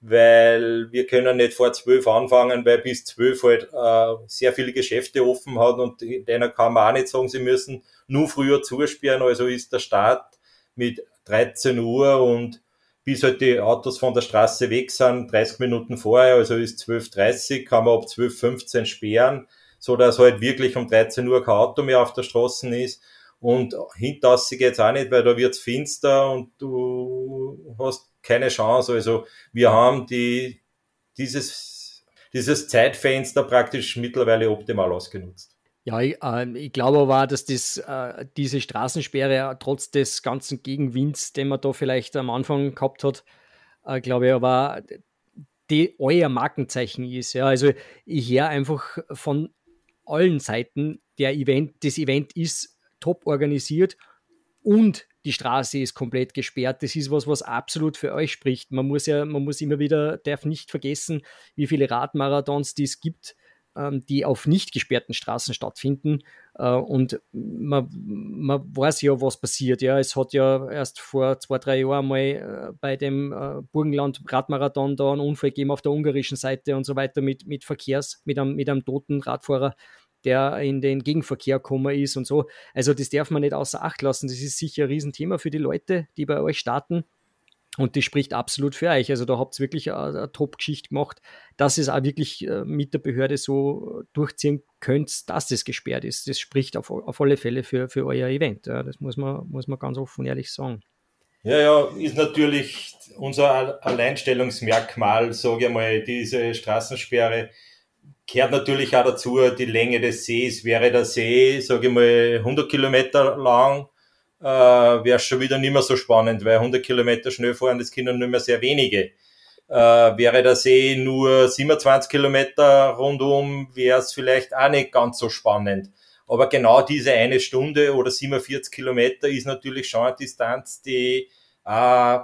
weil wir können nicht vor zwölf anfangen, weil bis zwölf halt äh, sehr viele Geschäfte offen hat und denen kann man auch nicht sagen, sie müssen nur früher zusperren. Also ist der Start mit 13 Uhr und bis halt die Autos von der Straße weg sind, 30 Minuten vorher, also ist 12.30 kann man ab 12.15 sperren, so dass halt wirklich um 13 Uhr kein Auto mehr auf der Straße ist. Und hintassig geht's auch nicht, weil da wird's finster und du hast keine Chance. Also wir haben die, dieses, dieses Zeitfenster praktisch mittlerweile optimal ausgenutzt. Ja, ich, äh, ich glaube aber, dass das, äh, diese Straßensperre trotz des ganzen Gegenwinds, den man da vielleicht am Anfang gehabt hat, äh, glaube ich aber, die euer Markenzeichen ist. Ja. Also ich höre einfach von allen Seiten, der Event, das Event ist top organisiert und die Straße ist komplett gesperrt. Das ist was, was absolut für euch spricht. Man muss ja, man muss immer wieder, darf nicht vergessen, wie viele Radmarathons es gibt. ähm, die auf nicht gesperrten Straßen stattfinden. Äh, und man, man weiß ja, was passiert. Ja, es hat ja erst vor zwei, drei Jahren mal äh, bei dem äh, Burgenland-Radmarathon da einen Unfall gegeben auf der ungarischen Seite und so weiter mit, mit Verkehrs, mit einem, mit einem toten Radfahrer der in den Gegenverkehr gekommen ist und so. Also das darf man nicht außer Acht lassen. Das ist sicher ein Riesenthema für die Leute, die bei euch starten. Und das spricht absolut für euch. Also da habt ihr wirklich eine, eine Top-Geschichte gemacht, dass es auch wirklich äh, mit der Behörde so durchziehen könnt, dass das gesperrt ist. Das spricht auf, auf alle Fälle für, für euer Event. Ja, das muss man, muss man ganz offen und ehrlich sagen. Ja, ja, ist natürlich unser Alleinstellungsmerkmal, sage ich mal, diese Straßensperre gehört natürlich auch dazu, die Länge des Sees. Wäre der See, sage ich mal, 100 Kilometer lang, äh, wäre es schon wieder nicht mehr so spannend, weil 100 Kilometer schnell fahren, das können nur mehr sehr wenige. Äh, wäre der See nur 27 Kilometer rundum, wäre es vielleicht auch nicht ganz so spannend. Aber genau diese eine Stunde oder 47 Kilometer ist natürlich schon eine Distanz, die äh,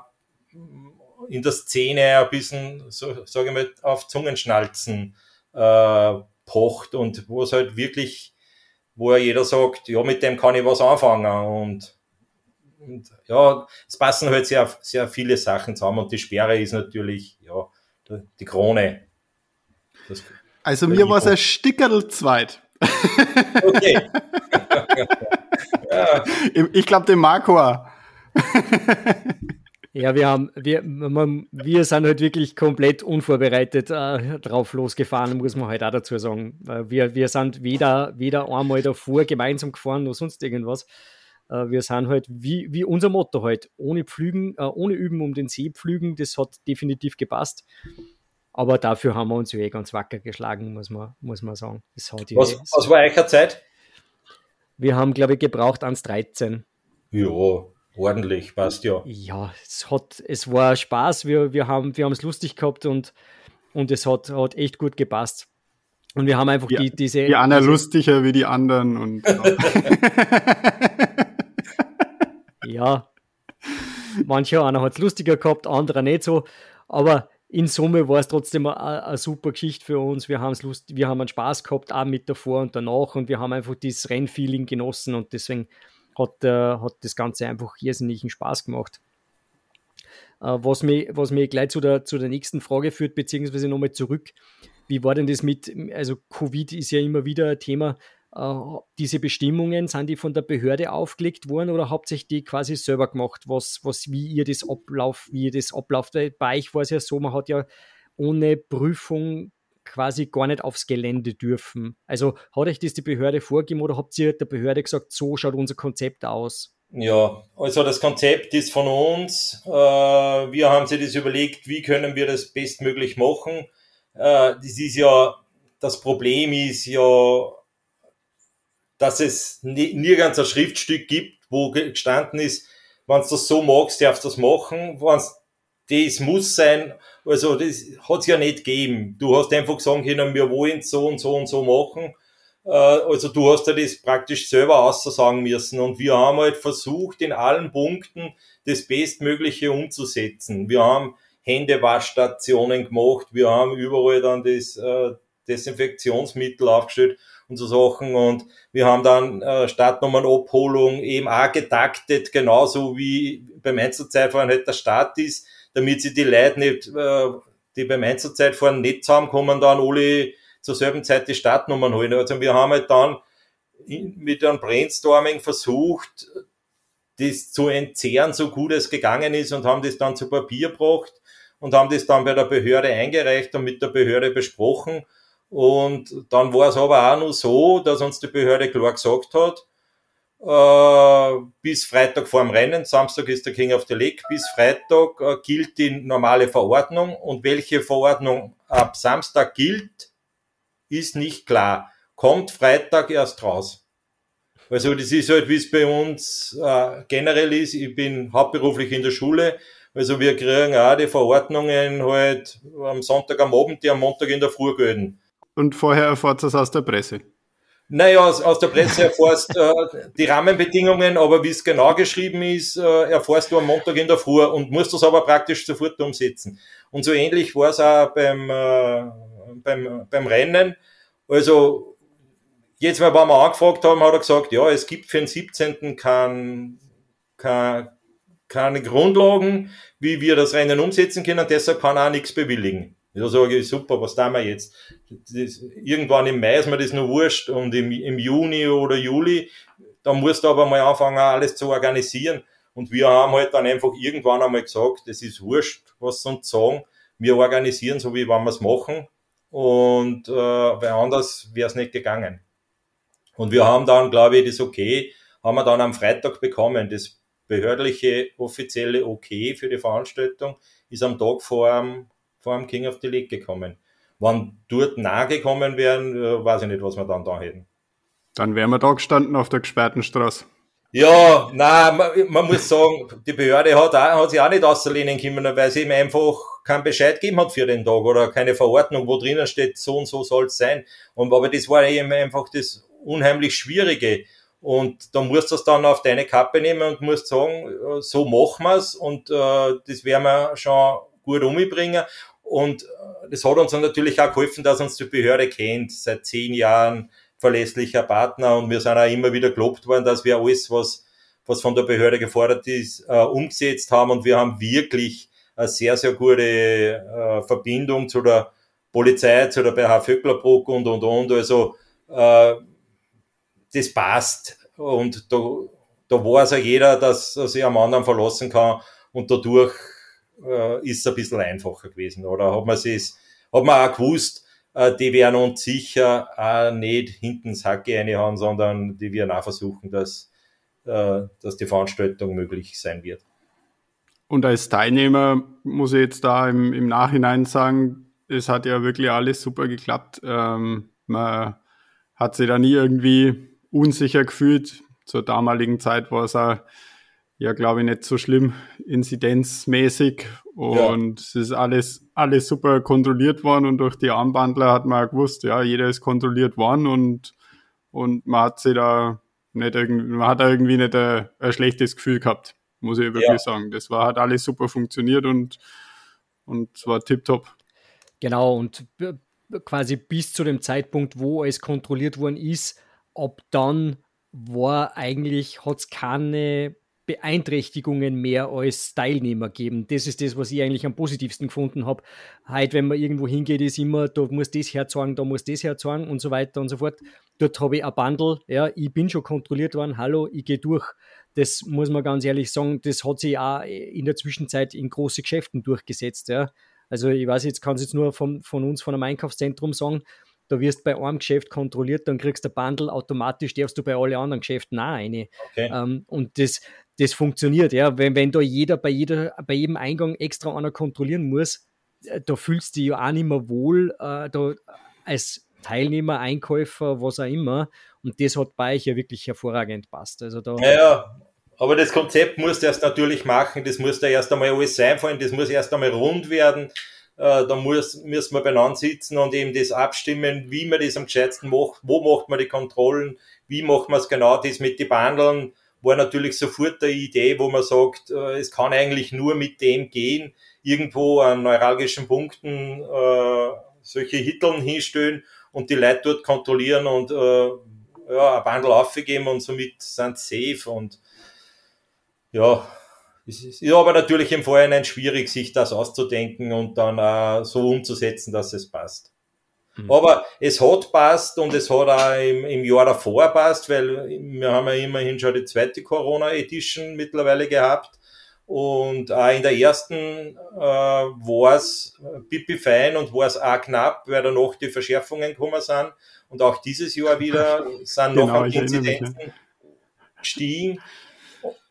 in der Szene ein bisschen, so, sage ich mal, auf Zungenschnalzen äh, pocht und wo es halt wirklich, wo ja jeder sagt, ja, mit dem kann ich was anfangen und und ja, es passen halt sehr, sehr viele Sachen zusammen und die Sperre ist natürlich, ja, die Krone. Das, also mir war es ein Stickerl zweit. Okay. ja. Ich glaube, den Marco. ja, wir haben, wir, man, wir sind halt wirklich komplett unvorbereitet äh, drauf losgefahren, muss man halt auch dazu sagen. Wir, wir sind weder, weder einmal davor gemeinsam gefahren noch sonst irgendwas. Äh, wir sind halt wie, wie unser Motto halt, ohne Pflügen, äh, ohne Üben um den See pflügen, das hat definitiv gepasst. Aber dafür haben wir uns ja eh ganz wacker geschlagen, muss man, muss man sagen. was, was war eure Zeit? Wir haben, glaube ich, gebraucht 1,13. Ja, ordentlich, passt ja. Ja, es, hat, es war Spaß, wir, wir haben wir es lustig gehabt und, und es hat, hat echt gut gepasst. Und wir haben einfach die, die diese. Die einer lustiger wie die anderen und. ja. Manche einer hat es lustiger gehabt, andere nicht so. Aber in Summe war es trotzdem eine, super Geschichte für uns. Wir, Lust, wir haben einen Spaß gehabt, auch mit davor und danach. Und wir haben einfach dieses Rennfeeling genossen und deswegen hat, äh, hat das Ganze einfach irrsinnigen Spaß gemacht. Äh, was, mich, was mich gleich zu der, zu der nächsten Frage führt, beziehungsweise nochmal zurück. Wie war denn das mit, also Covid ist ja immer wieder ein Thema. Äh, diese Bestimmungen, sind die von der Behörde aufgelegt worden oder habt ihr die quasi selber gemacht, was, was, wie ihr das ablauf, wie ihr das ablauft? Weil bei euch war es ja so, man hat ja ohne Prüfung quasi gar nicht aufs Gelände dürfen. Also hat euch das die Behörde vorgegeben oder habt ihr der Behörde gesagt, so schaut unser Konzept aus? Ja, also das Konzept ist von uns. Äh, wir haben sich das überlegt, wie können wir das bestmöglich machen. Äh, das ist ja, das Problem ist ja, dass es nirgends ein Schriftstück gibt, wo gestanden ist, wenn du das so magst, darfst du das machen. Wenn das muss sein, also das hat es ja nicht gegeben. Du hast einfach sagen können, wir wollen so und so und so machen. Äh, also du hast ja das praktisch selber aussagen müssen. Und wir haben halt versucht, in allen Punkten das Bestmögliche umzusetzen. Wir haben Händewaschstationen gemacht, wir haben überall dann das äh, Desinfektionsmittel aufgestellt und so Sachen. Und wir haben dann äh, Startnummernabholung eben auch getaktet, genauso wie beim Einzelzeitfahren halt der Start ist, damit sie die Leute nicht, äh, die beim Einzelzeitfahren nicht zusammenkommen, dann alle zur selben Zeit die Startnummern holen. Also wir haben halt dann mit einem Brainstorming versucht, das zu entzehren, so gut es gegangen ist und haben das dann zu Papier gebracht und haben das dann bei der Behörde eingereicht und mit der Behörde besprochen. Und dann war es aber auch nur so, dass uns die Behörde klar gesagt hat, bis Freitag vor dem Rennen, Samstag ist der King of the Lake, bis Freitag äh, gilt die normale Verordnung und welche Verordnung ab Samstag gilt, ist nicht klar. Kommt Freitag erst raus. Also das ist halt, wie es bei uns äh, generell ist. Ich bin hauptberuflich in der Schule. Also wir kriegen auch die Verordnungen halt am Sonntag am Abend, die am Montag in der Früh gelten und vorher erfahrt es aus der Presse. Naja, aus, aus der Presse erfährst äh, die Rahmenbedingungen, aber wie es genau geschrieben ist, äh, erfährst du am Montag in der Früh und musst das aber praktisch sofort umsetzen. Und so ähnlich war es auch beim, äh, beim, beim Rennen. Also, jetzt, wenn wir angefragt haben, hat er gesagt, ja, es gibt für den 17. kein, kein, keine Grundlagen, wie wir das Rennen umsetzen können, deshalb kann er auch nichts bewilligen. Da sage ich, super, was tun wir jetzt? Das, irgendwann im Mai ist mir das noch wurscht und im, im Juni oder Juli, da musst du aber mal anfangen, alles zu organisieren. Und wir haben halt dann einfach irgendwann einmal gesagt, das ist wurscht, was sie uns sagen. Wir organisieren so, wie wenn wir es machen. Und äh, weil anders wäre es nicht gegangen. Und wir haben dann, glaube ich, das Okay, haben wir dann am Freitag bekommen. Das behördliche, offizielle Okay für die Veranstaltung ist am Tag vor dem vor dem King of the League gekommen. Wenn dort nahe gekommen wären, äh, weiß ich nicht, was wir dann da hätten. Dann wären wir da gestanden auf der gesperrten Straße. Ja, nein, man, man, muss sagen, die Behörde hat, auch, hat sich auch nicht auslehnen können, weil sie ihm einfach keinen Bescheid gegeben hat für den Tag oder keine Verordnung, wo drinnen steht, so und so soll es sein. Und, aber das war eben einfach das unheimlich Schwierige. Und da musst du es dann auf deine Kappe nehmen und musst sagen, äh, so machen wir es und äh, das werden wir schon gut umbringen. Und äh, das hat uns dann natürlich auch geholfen, dass uns die Behörde kennt, seit zehn Jahren verlässlicher Partner und wir sind auch immer wieder gelobt worden, dass wir alles, was, was von der Behörde gefordert ist, äh, umgesetzt haben. Und wir haben wirklich eine sehr, sehr gute äh, Verbindung zu der Polizei, zu der BH Vöcklerbruck und, und, und. Also äh, das passt. Und da, da weiß ja jeder, dass er sich am anderen verlassen kann. Und dadurch äh, ist es ein bisschen einfacher gewesen. Oder hat man es, hat man auch gewusst, äh, die werden uns sicher auch nicht hinten ins Hacke reinhauen, sondern die werden auch versuchen, dass, äh, dass die Veranstaltung möglich sein wird. Und als Teilnehmer muss ich jetzt da im, im Nachhinein sagen, es hat ja wirklich alles super geklappt. Ähm, man hat sich da nie irgendwie unsicher gefühlt. Zur damaligen Zeit war es auch ja, glaube ich, nicht so schlimm inzidenzmäßig. Und ja. es ist alles, alles super kontrolliert worden und durch die Armbandler hat man auch gewusst, ja, jeder ist kontrolliert worden und, und man hat sich da nicht irgendwie, man hat da irgendwie nicht ein, ein schlechtes Gefühl gehabt, muss ich wirklich ja. sagen. Das war, hat alles super funktioniert und, und es war tipptopp. Genau, und quasi bis zu dem Zeitpunkt, wo es kontrolliert worden ist, ab dann war eigentlich, hat es keine Beeinträchtigungen mehr als Teilnehmer geben. Das ist das, was ich eigentlich am positivsten gefunden habe. Heute, wenn man irgendwo hingeht, ist immer, da muss das herzeigen, da muss das herzeigen und so weiter und so fort. Dort habe ich ein Bundle, ja, ich bin schon kontrolliert worden, hallo, ich gehe durch. Das muss man ganz ehrlich sagen, das hat sich auch in der Zwischenzeit in große Geschäften durchgesetzt, ja. Also ich weiß jetzt, kann es jetzt nur von, von uns, von einem Einkaufszentrum sagen, da wirst bei einem Geschäft kontrolliert, dann kriegst du ein Bundle, automatisch darfst du bei allen anderen Geschäften auch eine. Okay. Ähm, und das, das funktioniert, ja. Wenn, wenn da jeder bei, jeder bei jedem Eingang extra einer kontrollieren muss, äh, da fühlst du dich ja auch nicht mehr wohl, äh, da als Teilnehmer, Einkäufer, was auch immer. Und das hat bei euch ja wirklich hervorragend passt. Also da ja, ja, aber das Konzept musst du erst natürlich machen, das muss da erst einmal alles einfallen, das muss erst einmal rund werden. Äh, da muss, müssen wir beieinander sitzen und eben das abstimmen, wie man das am gescheitsten macht, wo macht man die Kontrollen, wie macht man es genau, das mit den Bandeln war natürlich sofort eine Idee, wo man sagt, äh, es kann eigentlich nur mit dem gehen, irgendwo an neuralgischen Punkten äh, solche Hitteln hinstellen und die Leute dort kontrollieren und äh, ja, ein Bundle aufgeben und somit sind safe und ja, es ist aber natürlich im Vorhinein schwierig, sich das auszudenken und dann äh, so umzusetzen, dass es passt. Mhm. Aber es hat passt und es hat auch im, im Jahr davor passt, weil wir haben ja immerhin schon die zweite Corona Edition mittlerweile gehabt. Und auch in der ersten äh, war es pipi fein und war es auch knapp, weil danach die Verschärfungen gekommen sind. Und auch dieses Jahr wieder sind noch genau, Inzidenzen gestiegen.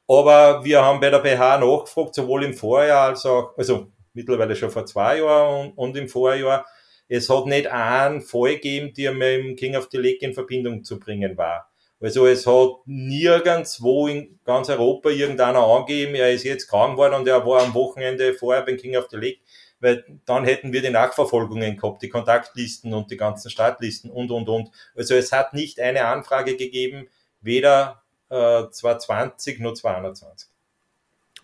Aber wir haben bei der BH nachgefragt, sowohl im Vorjahr als auch, also mittlerweile schon vor zwei Jahren und, und im Vorjahr, es hat nicht einen Fall gegeben, der mit dem King of the Lake in Verbindung zu bringen war. Also es hat nirgendwo in ganz Europa irgendeiner angegeben, er ist jetzt krank geworden und er war am Wochenende vorher beim King of the Lake, weil dann hätten wir die Nachverfolgungen gehabt, die Kontaktlisten und die ganzen Startlisten und, und, und. Also es hat nicht eine Anfrage gegeben, weder äh, 2020 noch 2021.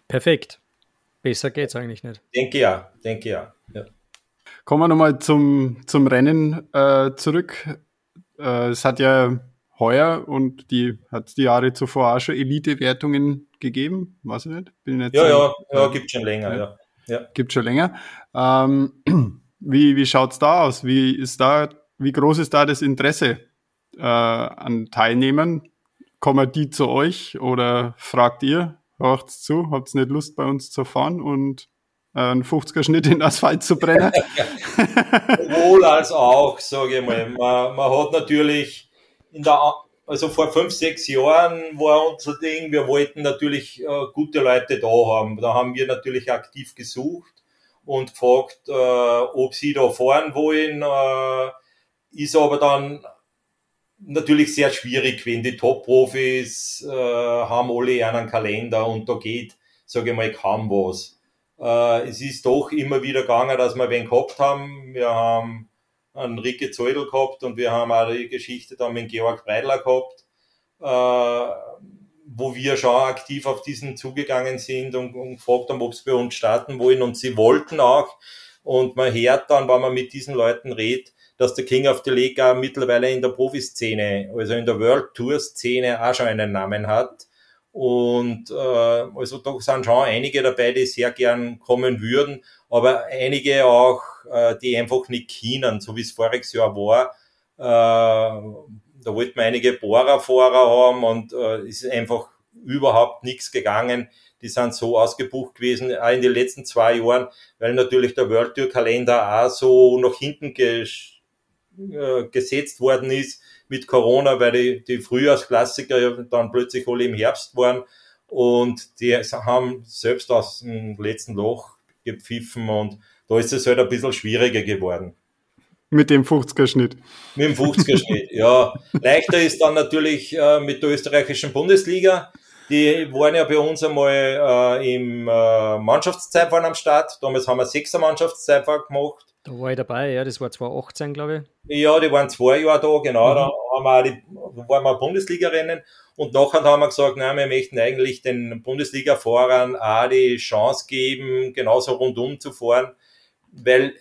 Perfekt. Besser geht's eigentlich nicht. Denke ja, denke ja. ja. Kommen wir nochmal zum, zum Rennen äh, zurück. äh, es hat ja heuer und die hat die Jahre zuvor auch schon Elite-Wertungen gegeben, weiß ich nicht. Bin ich ja, ja, ja, gibt schon länger, ja. ja. Gibt schon länger. Ähm, wie wie schaut's da aus? Wie ist da, wie groß ist da das Interesse äh, an Teilnehmern? Kommen die zu euch oder fragt ihr, hört's zu, habt nicht Lust bei uns zu fahren und einen 50er Schnitt in Asphalt zu brennen? Wohl als auch, sage ich mal. Man, man hat natürlich in der, also vor fünf, sechs Jahren war unser Ding, wir wollten natürlich äh, gute Leute da haben. Da haben wir natürlich aktiv gesucht und gefragt, äh, ob sie da fahren wollen. Äh, ist aber dann natürlich sehr schwierig, wenn die Top-Profis äh, haben alle einen Kalender und da geht, sage ich mal, kaum was. Äh, es ist doch immer wieder gegangen, dass wir wen gehabt haben. Wir haben einen Ricke Zeudel gehabt und wir haben auch die Geschichte dann mit Georg Breidler gehabt, äh, wo wir schon aktiv auf diesen zugegangen sind und, und gefragt haben, ob sie bei uns starten wollen und sie wollten auch. Und man hört dann, wenn man mit diesen Leuten redet, dass der King of the Lake auch mittlerweile in der Profiszene, also in der World Tour Szene auch schon einen Namen hat. Und äh, also da sind schon einige dabei, die sehr gern kommen würden, aber einige auch, äh, die einfach nicht kennen, so wie es voriges Jahr war. Äh, da wollten wir einige Bohrerfahrer haben und äh, ist einfach überhaupt nichts gegangen. Die sind so ausgebucht gewesen, auch in den letzten zwei Jahren, weil natürlich der World Tour Kalender auch so nach hinten ges äh, gesetzt worden ist mit Corona, weil die, die Frühjahrsklassiker dann plötzlich alle im Herbst waren und die haben selbst aus dem letzten Loch gepfiffen und da ist es halt ein bisschen schwieriger geworden. Mit dem 50er-Schnitt. Mit dem 50er-Schnitt, ja. Leichter ist dann natürlich äh, mit der österreichischen Bundesliga. Die waren ja bei uns einmal äh, im äh, Mannschaftszeitfahren am Start. Damals haben wir sechser Mannschaftszeitfahren gemacht. Da war ich dabei, ja, das war 2018, glaube ich. Ja, die waren zwei Jahre da, genau. Mhm. Da haben wir auch die, waren wir Bundesliga-Rennen und nachher haben wir gesagt, nein, wir möchten eigentlich den Bundesliga-Fahrern auch die Chance geben, genauso rundum zu fahren, weil äh,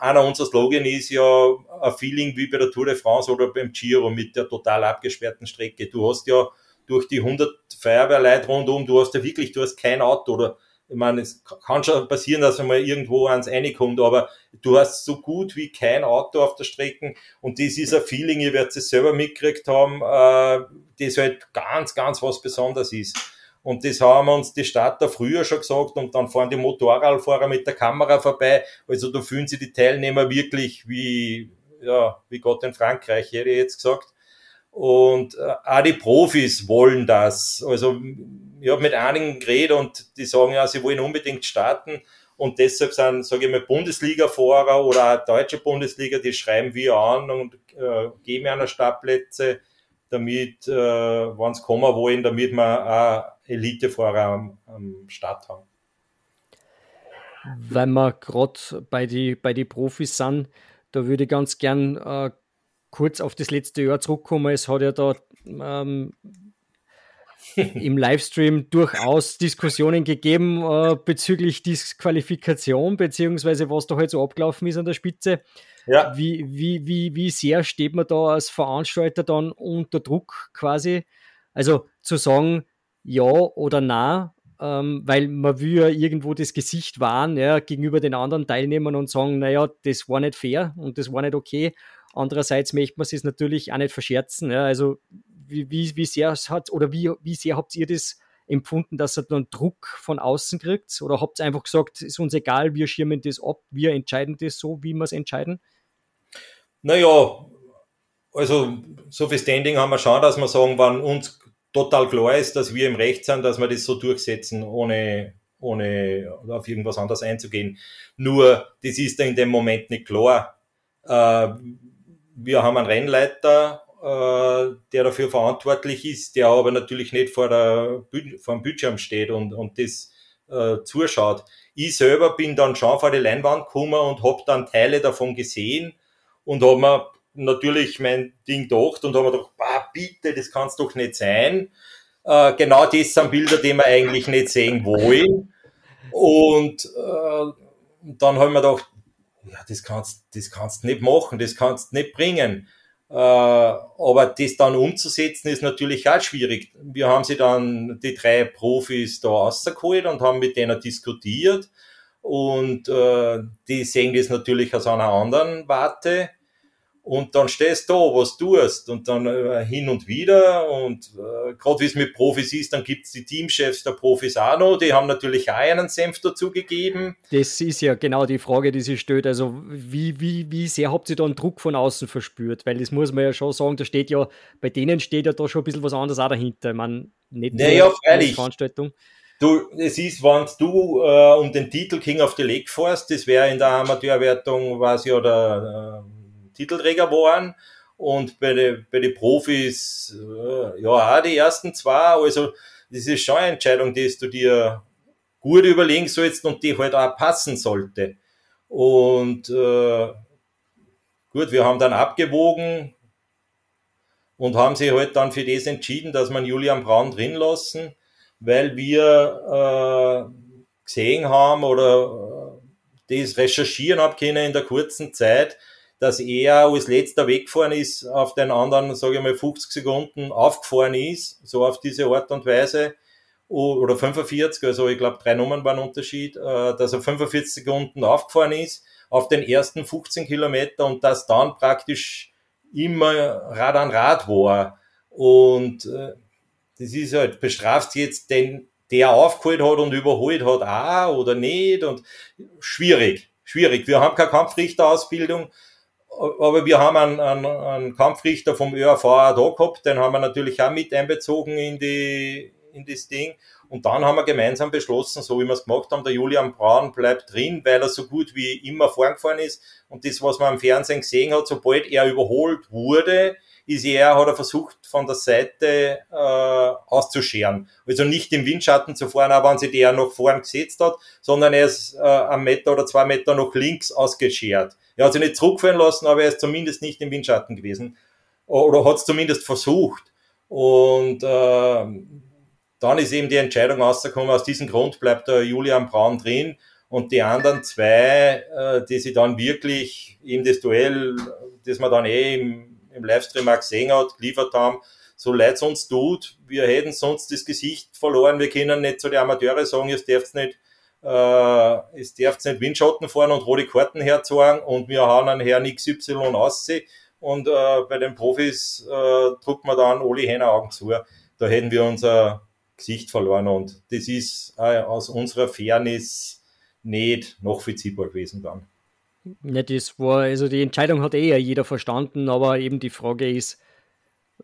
einer unserer Slogan ist ja ein Feeling wie bei der Tour de France oder beim Giro mit der total abgesperrten Strecke. Du hast ja durch die 100 Feuerwehrleute rundum, du hast ja wirklich, du hast kein Auto oder ich meine, es kann schon passieren, dass man mal irgendwo ans reinkommt, aber du hast so gut wie kein Auto auf der Strecke und das ist ein Feeling, ihr werdet es selber mitgekriegt haben, äh, das halt ganz, ganz was Besonderes ist. Und das haben uns die Starter früher schon gesagt und dann fahren die Motorradfahrer mit der Kamera vorbei. Also da fühlen sich die Teilnehmer wirklich wie, ja, wie Gott in Frankreich, hätte ich jetzt gesagt. Und äh, auch die Profis wollen das. Also ich habe mit einigen geredet und die sagen ja, sie wollen unbedingt starten. Und deshalb sind, sage ich mal, Bundesliga-Fahrer oder auch deutsche Bundesliga, die schreiben wir an und äh, geben einer Startplätze, damit, äh, wenn sie kommen wollen, damit wir auch Elitefahrer am, am Start haben. Weil wir gerade bei die, bei die Profis sind, da würde ich ganz gern äh, kurz auf das letzte Jahr zurückkommen. Es hat ja da ähm, im Livestream durchaus Diskussionen gegeben äh, bezüglich Disqualifikation, beziehungsweise was da halt so abgelaufen ist an der Spitze. Ja. Wie, wie, wie, wie sehr steht man da als Veranstalter dann unter Druck quasi? Also zu sagen, ja oder na, ähm, weil man will ja irgendwo das Gesicht wahren ja, gegenüber den anderen Teilnehmern und sagen, naja, das war nicht fair und das war nicht okay. Andererseits möchte man es natürlich auch nicht verscherzen. Ja. Also wie, wie, wie sehr hat oder wie, wie sehr habt ihr das empfunden, dass ihr dann Druck von außen kriegt? Oder habt ihr einfach gesagt, ist uns egal, wir schirmen das ab, wir entscheiden das so, wie wir es entscheiden? Naja, also so viel Standing haben wir schon, dass wir sagen, wenn uns total klar ist, dass wir im Recht sind, dass wir das so durchsetzen, ohne, ohne auf irgendwas anderes einzugehen. Nur, das ist in dem Moment nicht klar. Äh, wir haben einen Rennleiter, äh, der dafür verantwortlich ist, der aber natürlich nicht vor, der, vor dem Bildschirm steht und, und das äh, zuschaut. Ich selber bin dann schon vor die Leinwand gekommen und habe dann Teile davon gesehen und habe mir natürlich mein Ding gedacht und habe mir gedacht, bah, bitte, das kann es doch nicht sein. Äh, genau das sind Bilder, die wir eigentlich nicht sehen wollen. Und äh, dann habe ich mir gedacht, ja, das kannst, das kannst nicht machen, das kannst nicht bringen. Äh, aber das dann umzusetzen ist natürlich auch schwierig. Wir haben sie dann, die drei Profis da rausgeholt und haben mit denen diskutiert. Und äh, die sehen das natürlich aus einer anderen Warte und dann stehst du da, was tust und dann äh, hin und wieder und äh, gerade wie es mit Profis ist, dann gibt's die Teamchefs der Profis auch noch, die haben natürlich auch einen Senf dazu gegeben. Das ist ja genau die Frage, die sich stellt, also wie, wie, wie sehr habt ihr da einen Druck von außen verspürt, weil das muss man ja schon sagen, da steht ja, bei denen steht ja da schon ein bisschen was anderes auch dahinter, ich meine, nicht naja, nur freilich. Veranstaltung. Du, es ist, wenn du äh, um den Titel King of the Lake fährst, das wäre in der Amateurwertung, war es ja der äh, Titelträger waren. Und bei den bei die Profis, äh, ja, auch die ersten zwei. Also, das ist schon eine Entscheidung, die du dir gut überlegen sollst und die halt auch passen sollte. Und äh, gut, wir haben dann abgewogen und haben sich halt dann für das entschieden, dass man Julian Braun drin lassen, weil wir äh, gesehen haben oder äh, das recherchieren haben können in der kurzen Zeit, dass er als letzter weggefahren ist, auf den anderen, sage ich mal, 50 Sekunden aufgefahren ist, so auf diese Art und Weise, oder 45, also ich glaube drei Nummern waren Unterschied, äh, dass er 45 Sekunden aufgefahren ist auf den ersten 15 Kilometer und das dann praktisch immer Rad an Rad war. Und äh, das ist halt, bestraft jetzt den, der aufgeholt hat und überholt hat, auch oder nicht und schwierig, schwierig. Wir haben keine Kampfrichterausbildung, aber wir haben einen, einen, einen Kampfrichter vom ÖRV auch da gehabt, den haben wir natürlich auch mit einbezogen in die in das Ding. Und dann haben wir gemeinsam beschlossen, so wie wir es gemacht haben, der Julian Braun bleibt drin, weil er so gut wie immer vorgefahren ist. Und das, was man am Fernsehen gesehen hat, sobald er überholt wurde, ist er, hat er versucht, von der Seite äh, auszuscheren. Also nicht im Windschatten zu fahren, auch wenn sich der noch vorn gesetzt hat, sondern er ist äh, einen Meter oder zwei Meter noch links ausgeschert. Er hat sich nicht zurückfallen lassen, aber er ist zumindest nicht im Windschatten gewesen. Oder hat es zumindest versucht. Und äh, dann ist eben die Entscheidung rausgekommen, aus diesem Grund bleibt der Julian Braun drin und die anderen zwei, äh, die sie dann wirklich in das Duell, das man dann eh im, im Livestream auch gesehen hat, geliefert haben, so leid es uns tut, wir hätten sonst das Gesicht verloren, wir können nicht zu den Amateure sagen, ihr dürft nicht äh, es darf nicht Windschatten fahren und rote Karten herzeigen und wir haben einen Herrn XY aussehen und äh, bei den Profis äh, drückt man dann alle Hände Augen zu. Da hätten wir unser Gesicht verloren. Und das ist äh, aus unserer Fairness nicht nachvollziehbar gewesen dann. Ja, das war, also die Entscheidung hat eh jeder verstanden, aber eben die Frage ist,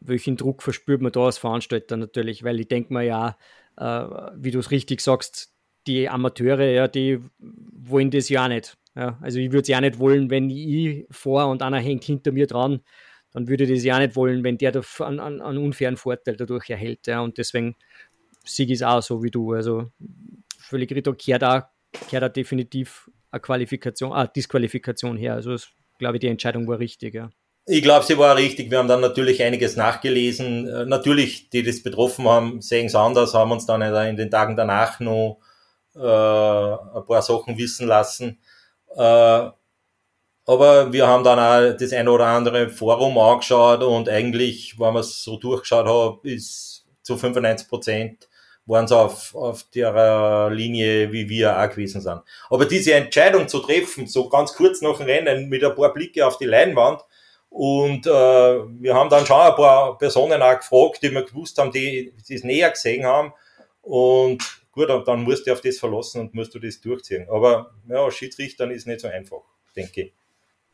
welchen Druck verspürt man da als Veranstalter natürlich, weil ich denke mal ja, äh, wie du es richtig sagst, die Amateure, ja, die wollen das ja auch nicht. Ja. Also ich würde es ja nicht wollen, wenn ich vor und einer hängt hinter mir dran, dann würde ich das ja auch nicht wollen, wenn der einen, einen, einen unfairen Vorteil dadurch erhält. Ja. Und deswegen ich es auch so wie du. Also völlig richtig, kehrt da, kehrt da definitiv eine Qualifikation, eine Disqualifikation her. Also das, glaube ich, die Entscheidung war richtig, ja. Ich glaube, sie war richtig. Wir haben dann natürlich einiges nachgelesen. Äh, natürlich, die das betroffen haben, sehen es anders, haben uns dann in den Tagen danach noch äh, ein paar Sachen wissen lassen. Äh, aber wir haben dann auch das eine oder andere Forum angeschaut und eigentlich, wenn man es so durchgeschaut hat, ist zu 95 Prozent waren sie auf, auf der Linie, wie wir auch gewesen sind. Aber diese Entscheidung zu treffen, so ganz kurz nach dem Rennen, mit ein paar Blicke auf die Leinwand, und äh, wir haben dann schon ein paar Personen auch gefragt, die wir gewusst haben, die, die es näher gesehen haben. Und gut, dann musst du auf das verlassen und musst du das durchziehen. Aber ja, Schiedsrichtern ist nicht so einfach, denke ich.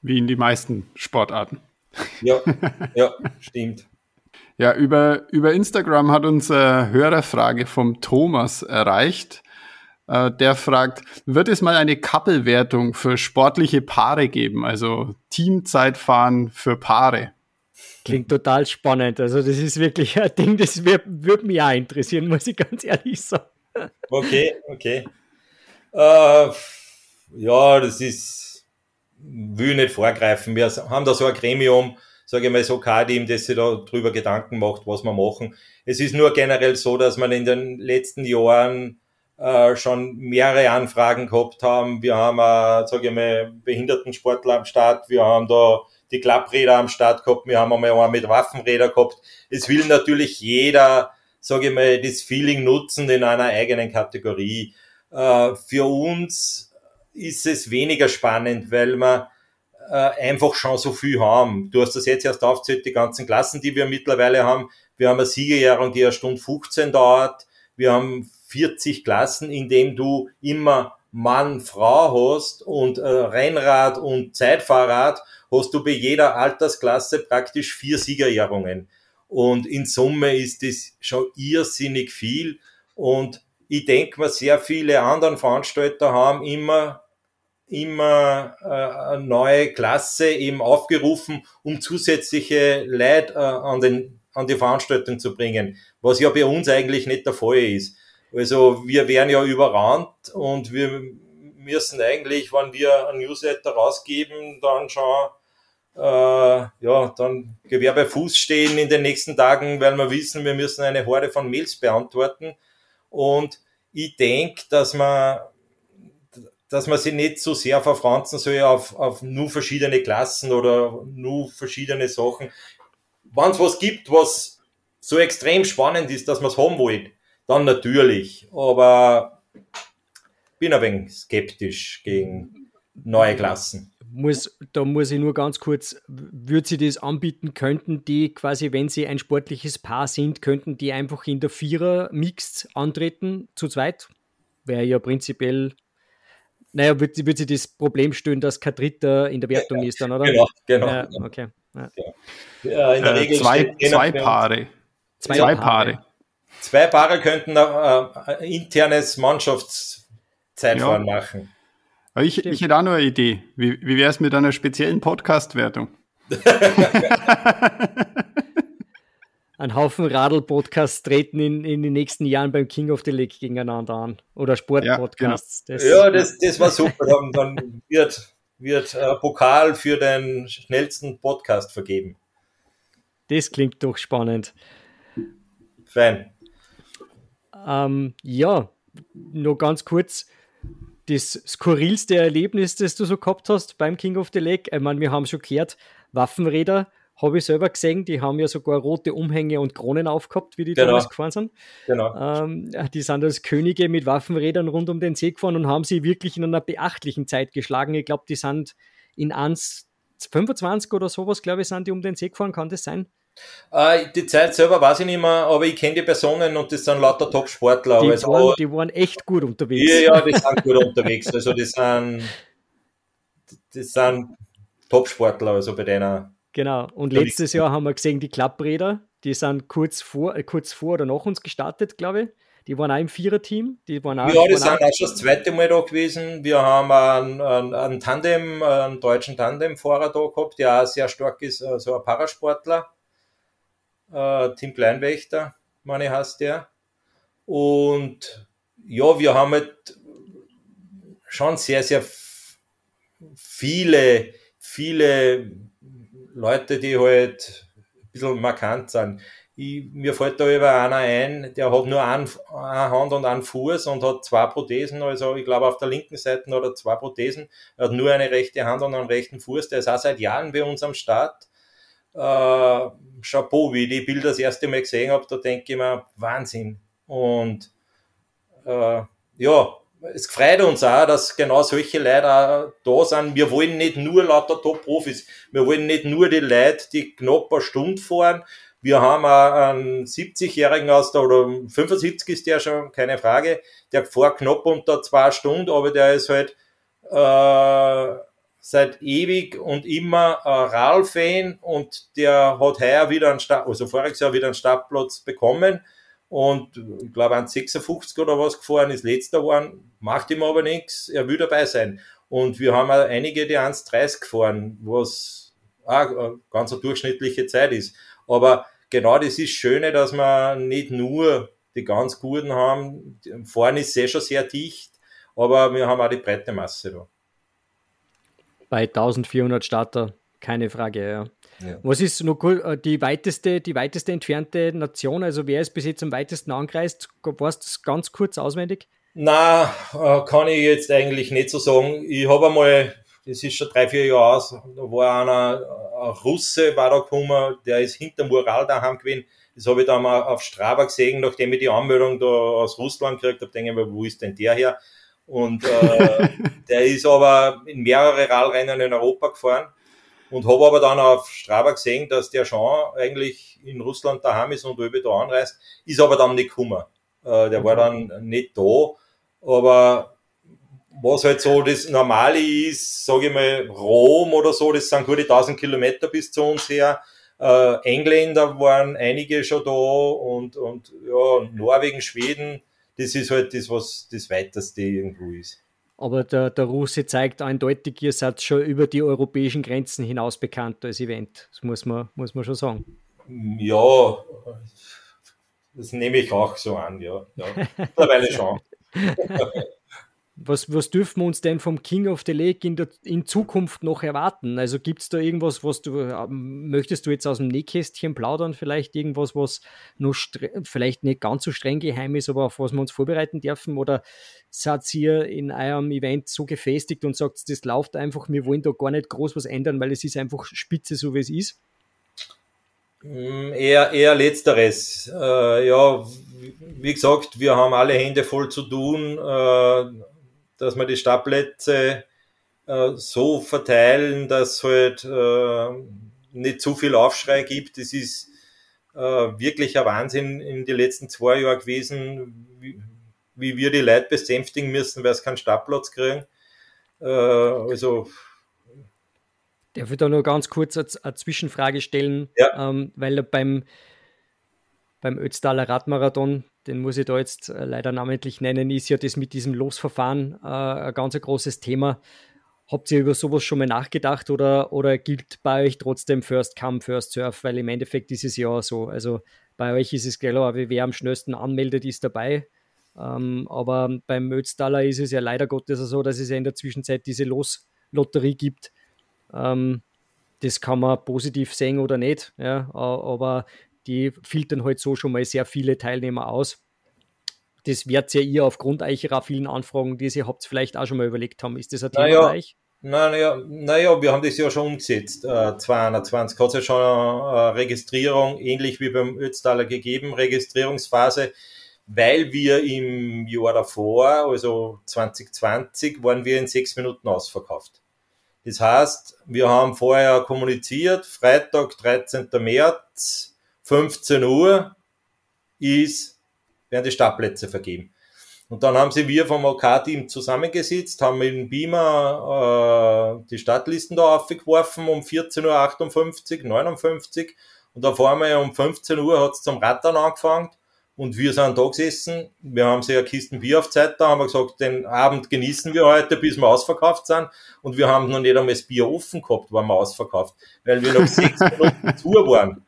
Wie in die meisten Sportarten. Ja, ja, stimmt. Ja, über, über Instagram hat uns eine Hörerfrage vom Thomas erreicht. Äh, der fragt, wird es mal eine Kappelwertung für sportliche Paare geben, also Teamzeitfahren für Paare? Klingt total spannend. Also das ist wirklich ein Ding, das würde mich auch interessieren, muss ich ganz ehrlich sagen. Okay, okay. Äh, ja, das ist, will nicht vorgreifen. Wir haben da so ein Gremium, sage ich mal so K-Team, das sich da drüber Gedanken macht, was wir machen. Es ist nur generell so, dass man in den letzten Jahren äh, schon mehrere Anfragen gehabt haben. Wir haben, äh, sage ich mal, Behindertensportler am Start. Wir haben da die Klappräder am Start gehabt, wir haben einmal einen mit Waffenräder gehabt. Es will natürlich jeder, sage ich mal, das Feeling nutzen in einer eigenen Kategorie. Äh, für uns ist es weniger spannend, weil wir äh, einfach schon so viel haben. Du hast das jetzt erst aufgezählt, die ganzen Klassen, die wir mittlerweile haben. Wir haben eine Siegerjährung, die eine Stunde 15 dauert. Wir haben 40 Klassen, in dem du immer Mann, Frau hast und äh, Rennrad und Zeitfahrrad, hast du bei jeder Altersklasse praktisch vier Siegerjährungen. Und in Summe ist das schon irrsinnig viel. Und ich denke mal, sehr viele anderen Veranstalter haben immer immer äh, eine neue Klasse eben aufgerufen, um zusätzliche Leute äh, an, den, an die Veranstaltung zu bringen, was ja bei uns eigentlich nicht der Fall ist. Also wir werden ja überrannt und wir müssen eigentlich, wenn wir ein Newsletter rausgeben, dann schon äh, ja, dann Gewehr bei Fuß stehen in den nächsten Tagen, weil wir wissen, wir müssen eine Horde von Mails beantworten. Und ich denke, dass man dass man sich nicht so sehr verfranzen soll auf, auf nur verschiedene Klassen oder nur verschiedene Sachen. Wenn es was gibt, was so extrem spannend ist, dass man es haben will, dann natürlich. Aber bin ein wenig skeptisch gegen neue Klassen. Muss, da muss ich nur ganz kurz, würde sie das anbieten, könnten die quasi, wenn sie ein sportliches Paar sind, könnten die einfach in der Vierer Mixed antreten, zu zweit? Wäre ja prinzipiell, naja, würde würd sie das Problem stellen, dass kein Dritter in der Wertung ja, ist dann, oder? Genau, genau. Ja, okay. Ja. Ja, in der äh, Regel zwei, zwei Paare. Zwei, zwei Paare. Paare. Zwei Paare könnten ein internes Mannschaftszeitfahren ja. machen. Ich, ich hätte auch noch eine Idee. Wie, wie wäre es mit einer speziellen Podcast-Wertung? Ein Haufen Radl-Podcasts treten in, in den nächsten Jahren beim King of the Lake gegeneinander an. Oder Sport-Podcasts. Ja, genau. das, ja das, das war super. Dann, dann wird, wird ein Pokal für den schnellsten Podcast vergeben. Das klingt doch spannend. Fein. Ähm, ja, nur ganz kurz. Das skurrilste Erlebnis, das du so gehabt hast beim King of the Lake, ich meine, wir haben schon gehört, Waffenräder habe ich selber gesehen, die haben ja sogar rote Umhänge und Kronen aufgehabt, wie die genau. damals gefahren sind. Genau. Ähm, die sind als Könige mit Waffenrädern rund um den See gefahren und haben sie wirklich in einer beachtlichen Zeit geschlagen. Ich glaube, die sind in 1,25 oder sowas, glaube ich, sind die um den See gefahren, kann das sein? Äh, die Zeit selber weiß ich nicht mehr, aber ich kenne die Personen und das sind lauter Top-Sportler. Die, also, waren, die waren echt gut unterwegs. Ja, ja, die sind gut unterwegs. Also die sind, die sind Top-Sportler, also bei denen. Genau. Und letztes Jahr haben wir gesehen, die Klappräder, die sind kurz vor, äh, kurz vor oder nach uns gestartet, glaube ich. Die waren auch im Viererteam. Die waren auch, ja, die sind auch, auch schon das zweite Mal da gewesen. Wir haben einen, einen, einen Tandem, einen deutschen Tandemfahrer da gehabt, der auch sehr stark ist, so also ein Parasportler äh, Tim Kleinwächter, meine heißt der. Und ja, wir haben halt schon sehr, sehr viele, viele Leute, die halt ein bisschen markant sind. Ich, mir fällt da über einer ein, der hat nur ein, eine Hand und einen Fuß und hat zwei Prothesen, also ich glaube auf der linken Seite hat er zwei Prothesen, er hat nur eine rechte Hand und einen rechten Fuß, der ist auch seit Jahren bei uns am Start äh, Chapeau, wie ich die Bilder das erste Mal gesehen habe, da denke ich mir, Wahnsinn. Und äh, ja, es freut uns auch, dass genau solche Leute da sind. Wir wollen nicht nur lauter Top-Profis, wir wollen nicht nur die Leute, die knapp eine Stunde fahren. Wir haben auch einen 70-Jährigen aus der, oder 75 ist der schon, keine Frage, der fährt knapp unter zwei Stunden, aber der ist halt äh, seit ewig und immer ein Radl-Fan und der hat heuer wieder einen Start, also voriges Jahr wieder einen Startplatz bekommen und ich glaube an 56 oder was gefahren ist letzter waren, macht ihm aber nichts, er will dabei sein. Und wir haben auch einige, die 1,30 gefahren, was auch eine ganz eine durchschnittliche Zeit ist. Aber genau das ist Schöne, dass wir nicht nur die ganz Guten haben, vorne ist sehr schon sehr dicht, aber wir haben auch die breite Masse da bei 1400 Starter, keine Frage, ja. ja. Was ist noch äh, die weiteste, die weiteste entfernte Nation? Also wer ist bis jetzt am weitesten angereist? Warst du das ganz kurz auswendig? Na, äh, kann ich jetzt eigentlich nicht so sagen. Ich habe einmal das ist schon drei, vier Jahre aus, da war einer, ein Russe war da gekommen, der ist hinter Mural daheim gewesen. Das habe ich dann mal auf Strava gesehen, nachdem ich die Anmeldung da aus Russland gekriegt habe, denke ich mir, wo ist denn der her? Und äh, der ist aber in mehrere Radrennen in Europa gefahren und habe aber dann auf Strava gesehen, dass der schon eigentlich in Russland daheim ist und über da anreist, ist aber dann nicht gekommen. Äh, der war dann nicht da, aber was halt so das Normale ist, sage ich mal, Rom oder so, das sind gute 1000 Kilometer bis zu uns her. Äh, Engländer waren einige schon da und, und ja, Norwegen, Schweden, das ist halt das, was das weiteste irgendwo ist. Aber der, der Russe zeigt eindeutig, ihr seid schon über die europäischen Grenzen hinaus bekannt als Event. Das muss man, muss man schon sagen. Ja, das nehme ich auch so an, ja. ja. Mittlerweile schon. Was, was dürfen wir uns denn vom King of the Lake in, der, in Zukunft noch erwarten? Also gibt es da irgendwas, was du, ähm, möchtest du jetzt aus dem Nähkästchen plaudern? Vielleicht irgendwas, was noch vielleicht nicht ganz so streng geheim ist, aber auf was wir uns vorbereiten dürfen? Oder seid ihr in eurem Event so gefestigt und sagt, das läuft einfach, wir wollen da gar nicht groß was ändern, weil es ist einfach spitze, so wie es ist? Mm, eher, eher letzteres. Äh, ja, wie gesagt, wir haben alle Hände voll zu tun. Äh, dass wir die Startplätze äh, so verteilen, dass halt äh, nicht zu viel Aufschrei gibt. Das ist äh, wirklich ein Wahnsinn in den letzten zwei Jahren gewesen, wie, wie wir die Leute besänftigen müssen, weil sie keinen Startplatz kriegen. Äh, also Darf ich da nur ganz kurz eine, Zwischenfrage stellen? Ja. Ähm, weil beim, beim Ötztaler Radmarathon den muss ich da jetzt äh, leider namentlich nennen, ist ja das mit diesem Losverfahren äh, ein ganz großes Thema. Habt ihr über sowas schon mal nachgedacht oder, oder gilt bei euch trotzdem First Come, First Serve? Weil im Endeffekt ist es ja so. Also bei euch ist es klar, wer am schnellsten anmeldet, ist dabei. Ähm, aber beim Ötztaler ist es ja leider Gottes so, dass es ja in der Zwischenzeit diese Loslotterie gibt. Ähm, das kann man positiv sehen oder nicht. Ja, aber die filtern halt so schon mal sehr viele Teilnehmer aus. Das werdet ja ihr aufgrund eurer vielen Anfragen, die ihr habt, vielleicht auch schon mal überlegt haben. Ist das ein Thema naja, bei euch? Naja, naja, wir haben das ja schon umgesetzt. Äh, 220 hat es ja schon eine Registrierung, ähnlich wie beim Ötztaler gegeben, Registrierungsphase, weil wir im Jahr davor, also 2020, waren wir in sechs Minuten ausverkauft. Das heißt, wir haben vorher kommuniziert, Freitag, 13. März, 15 Uhr ist, werden die Startplätze vergeben. Und dann haben sie wir vom OK-Team zusammengesetzt, haben mit dem Beamer äh, die Startlisten da aufgeworfen um 14.58 Uhr, 59 und auf einmal um 15 Uhr hat es zum Rattern angefangen und wir sind da gesessen, wir haben ja Kisten Bier auf Zeit da, haben wir gesagt, den Abend genießen wir heute, bis wir ausverkauft sind und wir haben noch nicht einmal das Bier offen gehabt, waren wir ausverkauft, weil wir noch sechs Minuten zu waren.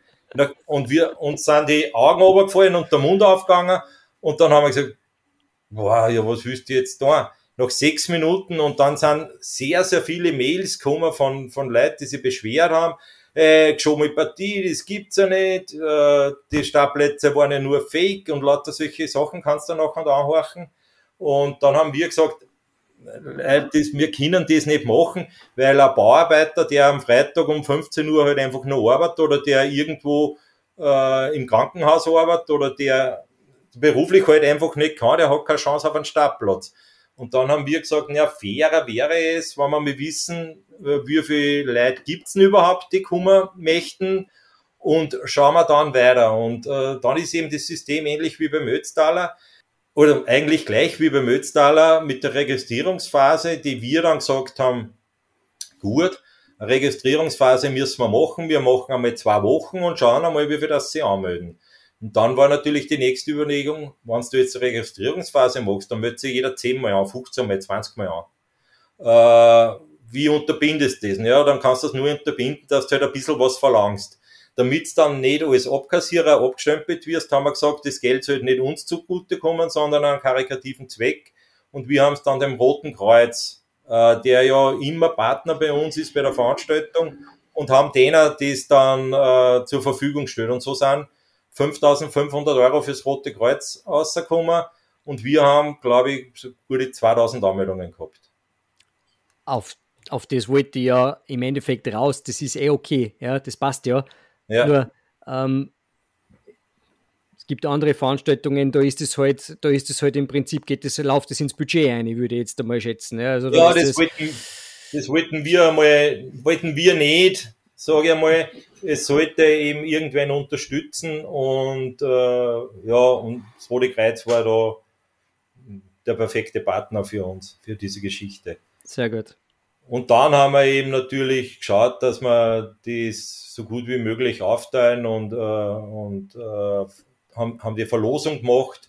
Und wir, uns sind die Augen runtergefallen und der Mund aufgegangen. Und dann haben wir gesagt, boah, ja, was willst du jetzt da? Nach sechs Minuten und dann sind sehr, sehr viele Mails gekommen von, von Leuten, die sich beschwert haben. Äh, geschobene Partie, das gibt's ja nicht. Äh, die Startplätze waren ja nur fake und lauter solche Sachen kannst du nachher anhorchen. Und dann haben wir gesagt, wir können das nicht machen, weil ein Bauarbeiter, der am Freitag um 15 Uhr halt einfach nur arbeitet oder der irgendwo äh, im Krankenhaus arbeitet oder der beruflich halt einfach nicht kann, der hat keine Chance auf einen Startplatz. Und dann haben wir gesagt, ja, fairer wäre es, wenn wir mal wissen, äh, wie viele Leute gibt's denn überhaupt, die kommen möchten und schauen wir dann weiter. Und äh, dann ist eben das System ähnlich wie beim Ötztaler oder eigentlich gleich wie beim Ötztaler mit der Registrierungsphase, die wir dann gesagt haben, gut, Registrierungsphase müssen wir machen, wir machen einmal zwei Wochen und schauen einmal, wie wir das sie anmelden. Und dann war natürlich die nächste Überlegung, wenn du jetzt eine Registrierungsphase machst, dann meldet sich jeder 10 Mal an, 15 Mal, 20 Mal an. Äh, wie unterbindest du das? Ja, dann kannst du das nur unterbinden, dass du halt ein bisschen was verlangst damit dann nicht als Abkassierer abgestempelt wirst, haben wir gesagt, das Geld sollte nicht uns zugutekommen, sondern einen karikativen Zweck. Und wir haben es dann dem Roten Kreuz, äh, der ja immer Partner bei uns ist bei der Veranstaltung, und haben denen das dann äh, zur Verfügung gestellt. Und so sind 5500 Euro fürs Rote Kreuz rausgekommen. Und wir haben, glaube ich, so gute 2000 Anmeldungen gehabt. Auf auf das wollte ich ja im Endeffekt raus. Das ist eh okay, ja, das passt ja. Ja. Nur ähm, es gibt andere Veranstaltungen, da ist es halt, da ist es halt im Prinzip, geht das, läuft es ins Budget ein, ich würde jetzt einmal schätzen. Ja, also da Ja, ist das wollten, das wollten wir einmal, wollten wir nicht, sage ich einmal. Es sollte eben irgendwen unterstützen und äh, ja, und das Rote Kreuz war da der perfekte Partner für uns, für diese Geschichte. sehr gut. Und dann haben wir eben natürlich geschaut, dass wir das so gut wie möglich aufteilen und, äh, und äh, haben, haben die Verlosung gemacht,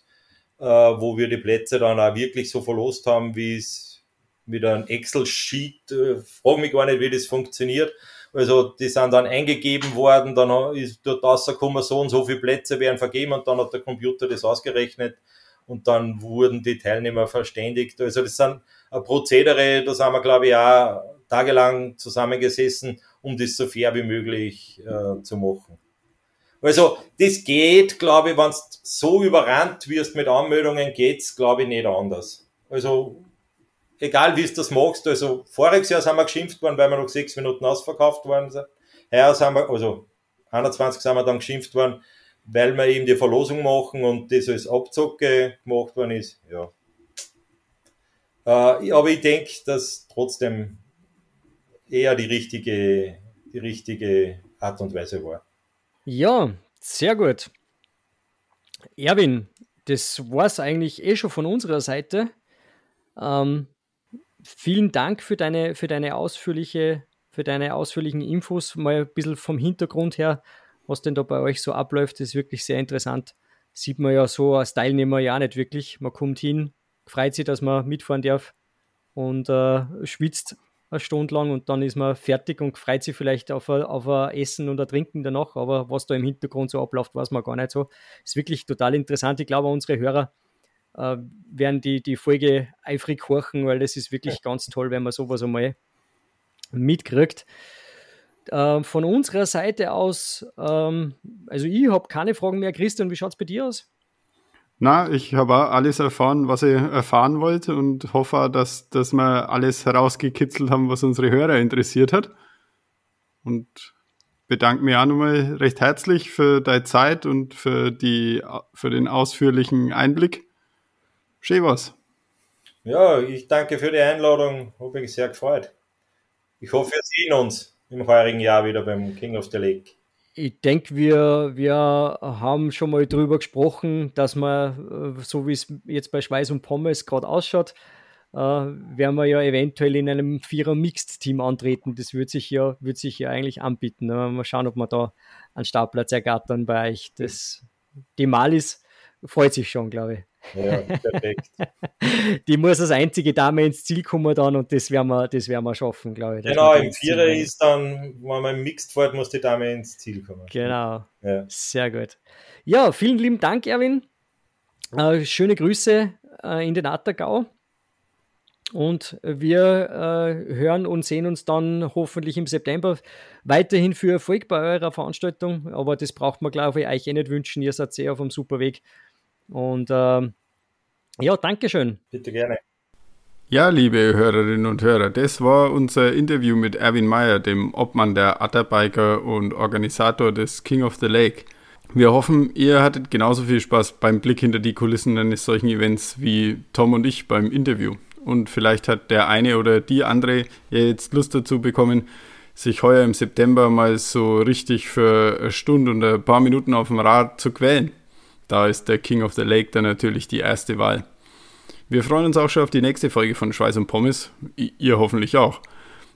äh, wo wir die Plätze dann auch wirklich so verlost haben, wie es mit einem Excel-Sheet, äh, frage mich gar nicht, wie das funktioniert. Also die sind dann eingegeben worden, dann ist dort rausgekommen, so und so viele Plätze werden vergeben und dann hat der Computer das ausgerechnet und dann wurden die Teilnehmer verständigt. Also das sind Prozedere, da sind wir, glaube ich, auch tagelang zusammengesessen, um das so fair wie möglich äh, zu machen. Also das geht, glaube ich, wenn du so überrannt wirst mit Anmeldungen, geht's, glaube ich, nicht anders. Also egal wie du das machst, also voriges Jahr sind wir geschimpft worden, weil wir noch sechs Minuten ausverkauft worden sind. Heuer sind wir, also 21 sind wir dann geschimpft worden, weil wir eben die Verlosung machen und das als Abzocke gemacht worden ist. Ja. Äh, aber ich denke, dass trotzdem eher die richtige, die richtige Art und Weise war. Ja, sehr gut. Erwin, das war es eigentlich eh schon von unserer Seite. Ähm, vielen Dank für deine, für deine ausführliche, für deine ausführlichen Infos. Mal ein bisschen vom Hintergrund her, was denn da bei euch so abläuft, ist wirklich sehr interessant. Sieht man ja so als Teilnehmer ja nicht wirklich. Man kommt hin, freut sich, dass man mitfahren darf und äh, schwitzt eine Stunde lang und dann ist man fertig und freut sich vielleicht auf ein, auf ein Essen und ein Trinken danach, aber was da im Hintergrund so abläuft, weiß man gar nicht so. Ist wirklich total interessant. Ich glaube, unsere Hörer äh, werden die, die Folge eifrig horchen, weil das ist wirklich ganz toll, wenn man sowas einmal mitkriegt. Äh, von unserer Seite aus, ähm, also ich habe keine Fragen mehr. Christian, wie schaut es bei dir aus? Na, ich habe auch alles erfahren, was ich erfahren wollte und hoffe, dass, dass wir alles herausgekitzelt haben, was unsere Hörer interessiert hat. Und bedanke mich auch nochmal recht herzlich für deine Zeit und für, die, für den ausführlichen Einblick. Schön was. Ja, ich danke für die Einladung, habe mich sehr gefreut. Ich hoffe, wir sehen uns im heurigen Jahr wieder beim King of the Lake. Ich denke, wir, wir haben schon mal drüber gesprochen, dass man, äh, so wie es jetzt bei Schweiß und Pommes gerade ausschaut, äh, werden wir ja eventuell in einem Vierer-Mixed-Team antreten. Das würde sich ja, wird sich ja eigentlich anbieten. Ne? Mal schauen, ob wir da einen Startplatz ergattern bei euch. Das, die Malis freut sich schon, glaube ich. Ja, perfekt. Die muss als einzige Dame ins Ziel kommen dann und das werden wir, das werden wir schaffen, glaube ich. genau, im Vierer ist dann, wenn man im Mixed fährt, muss die Dame ins Ziel kommen. Genau. Ja. Sehr gut. Ja, vielen lieben Dank, Erwin. Äh, schöne Grüße äh, in den Attergau. Und wir äh, hören und sehen uns dann hoffentlich im September weiterhin für Erfolg bei eurer Veranstaltung. Aber das braucht man, glaube ich, euch eh nicht wünschen. Ihr seid sehr auf dem super Weg. Und ähm, ja, Dankeschön. Bitte gerne. Ja, liebe Hörerinnen und Hörer, das war unser Interview mit Erwin Meyer, dem Obmann der Atterbiker und Organisator des King of the Lake. Wir hoffen, ihr hattet genauso viel Spaß beim Blick hinter die Kulissen eines solchen Events wie Tom und ich beim Interview. Und vielleicht hat der eine oder die andere jetzt Lust dazu bekommen, sich heuer im September mal so richtig für eine Stunde und ein paar Minuten auf dem Rad zu quälen. Da ist der King of the Lake dann natürlich die erste Wahl. Wir freuen uns auch schon auf die nächste Folge von Schweiß und Pommes. Ihr hoffentlich auch.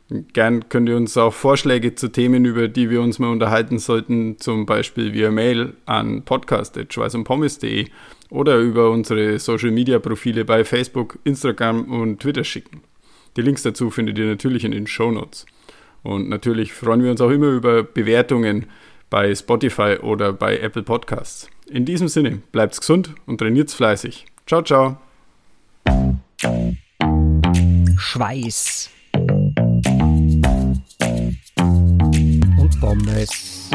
Gern könnt ihr uns auch Vorschläge zu Themen, über die wir uns mal unterhalten sollten, zum Beispiel via Mail an podcast.schweißundpommes.de oder über unsere Social Media Profile bei Facebook, Instagram und Twitter schicken. Die Links dazu findet ihr natürlich in den Show Notes. Und natürlich freuen wir uns auch immer über Bewertungen bei Spotify oder bei Apple Podcasts. In diesem Sinne, bleibt's gesund und trainiert's fleißig. Ciao, ciao. Schweiß. Und Pommes.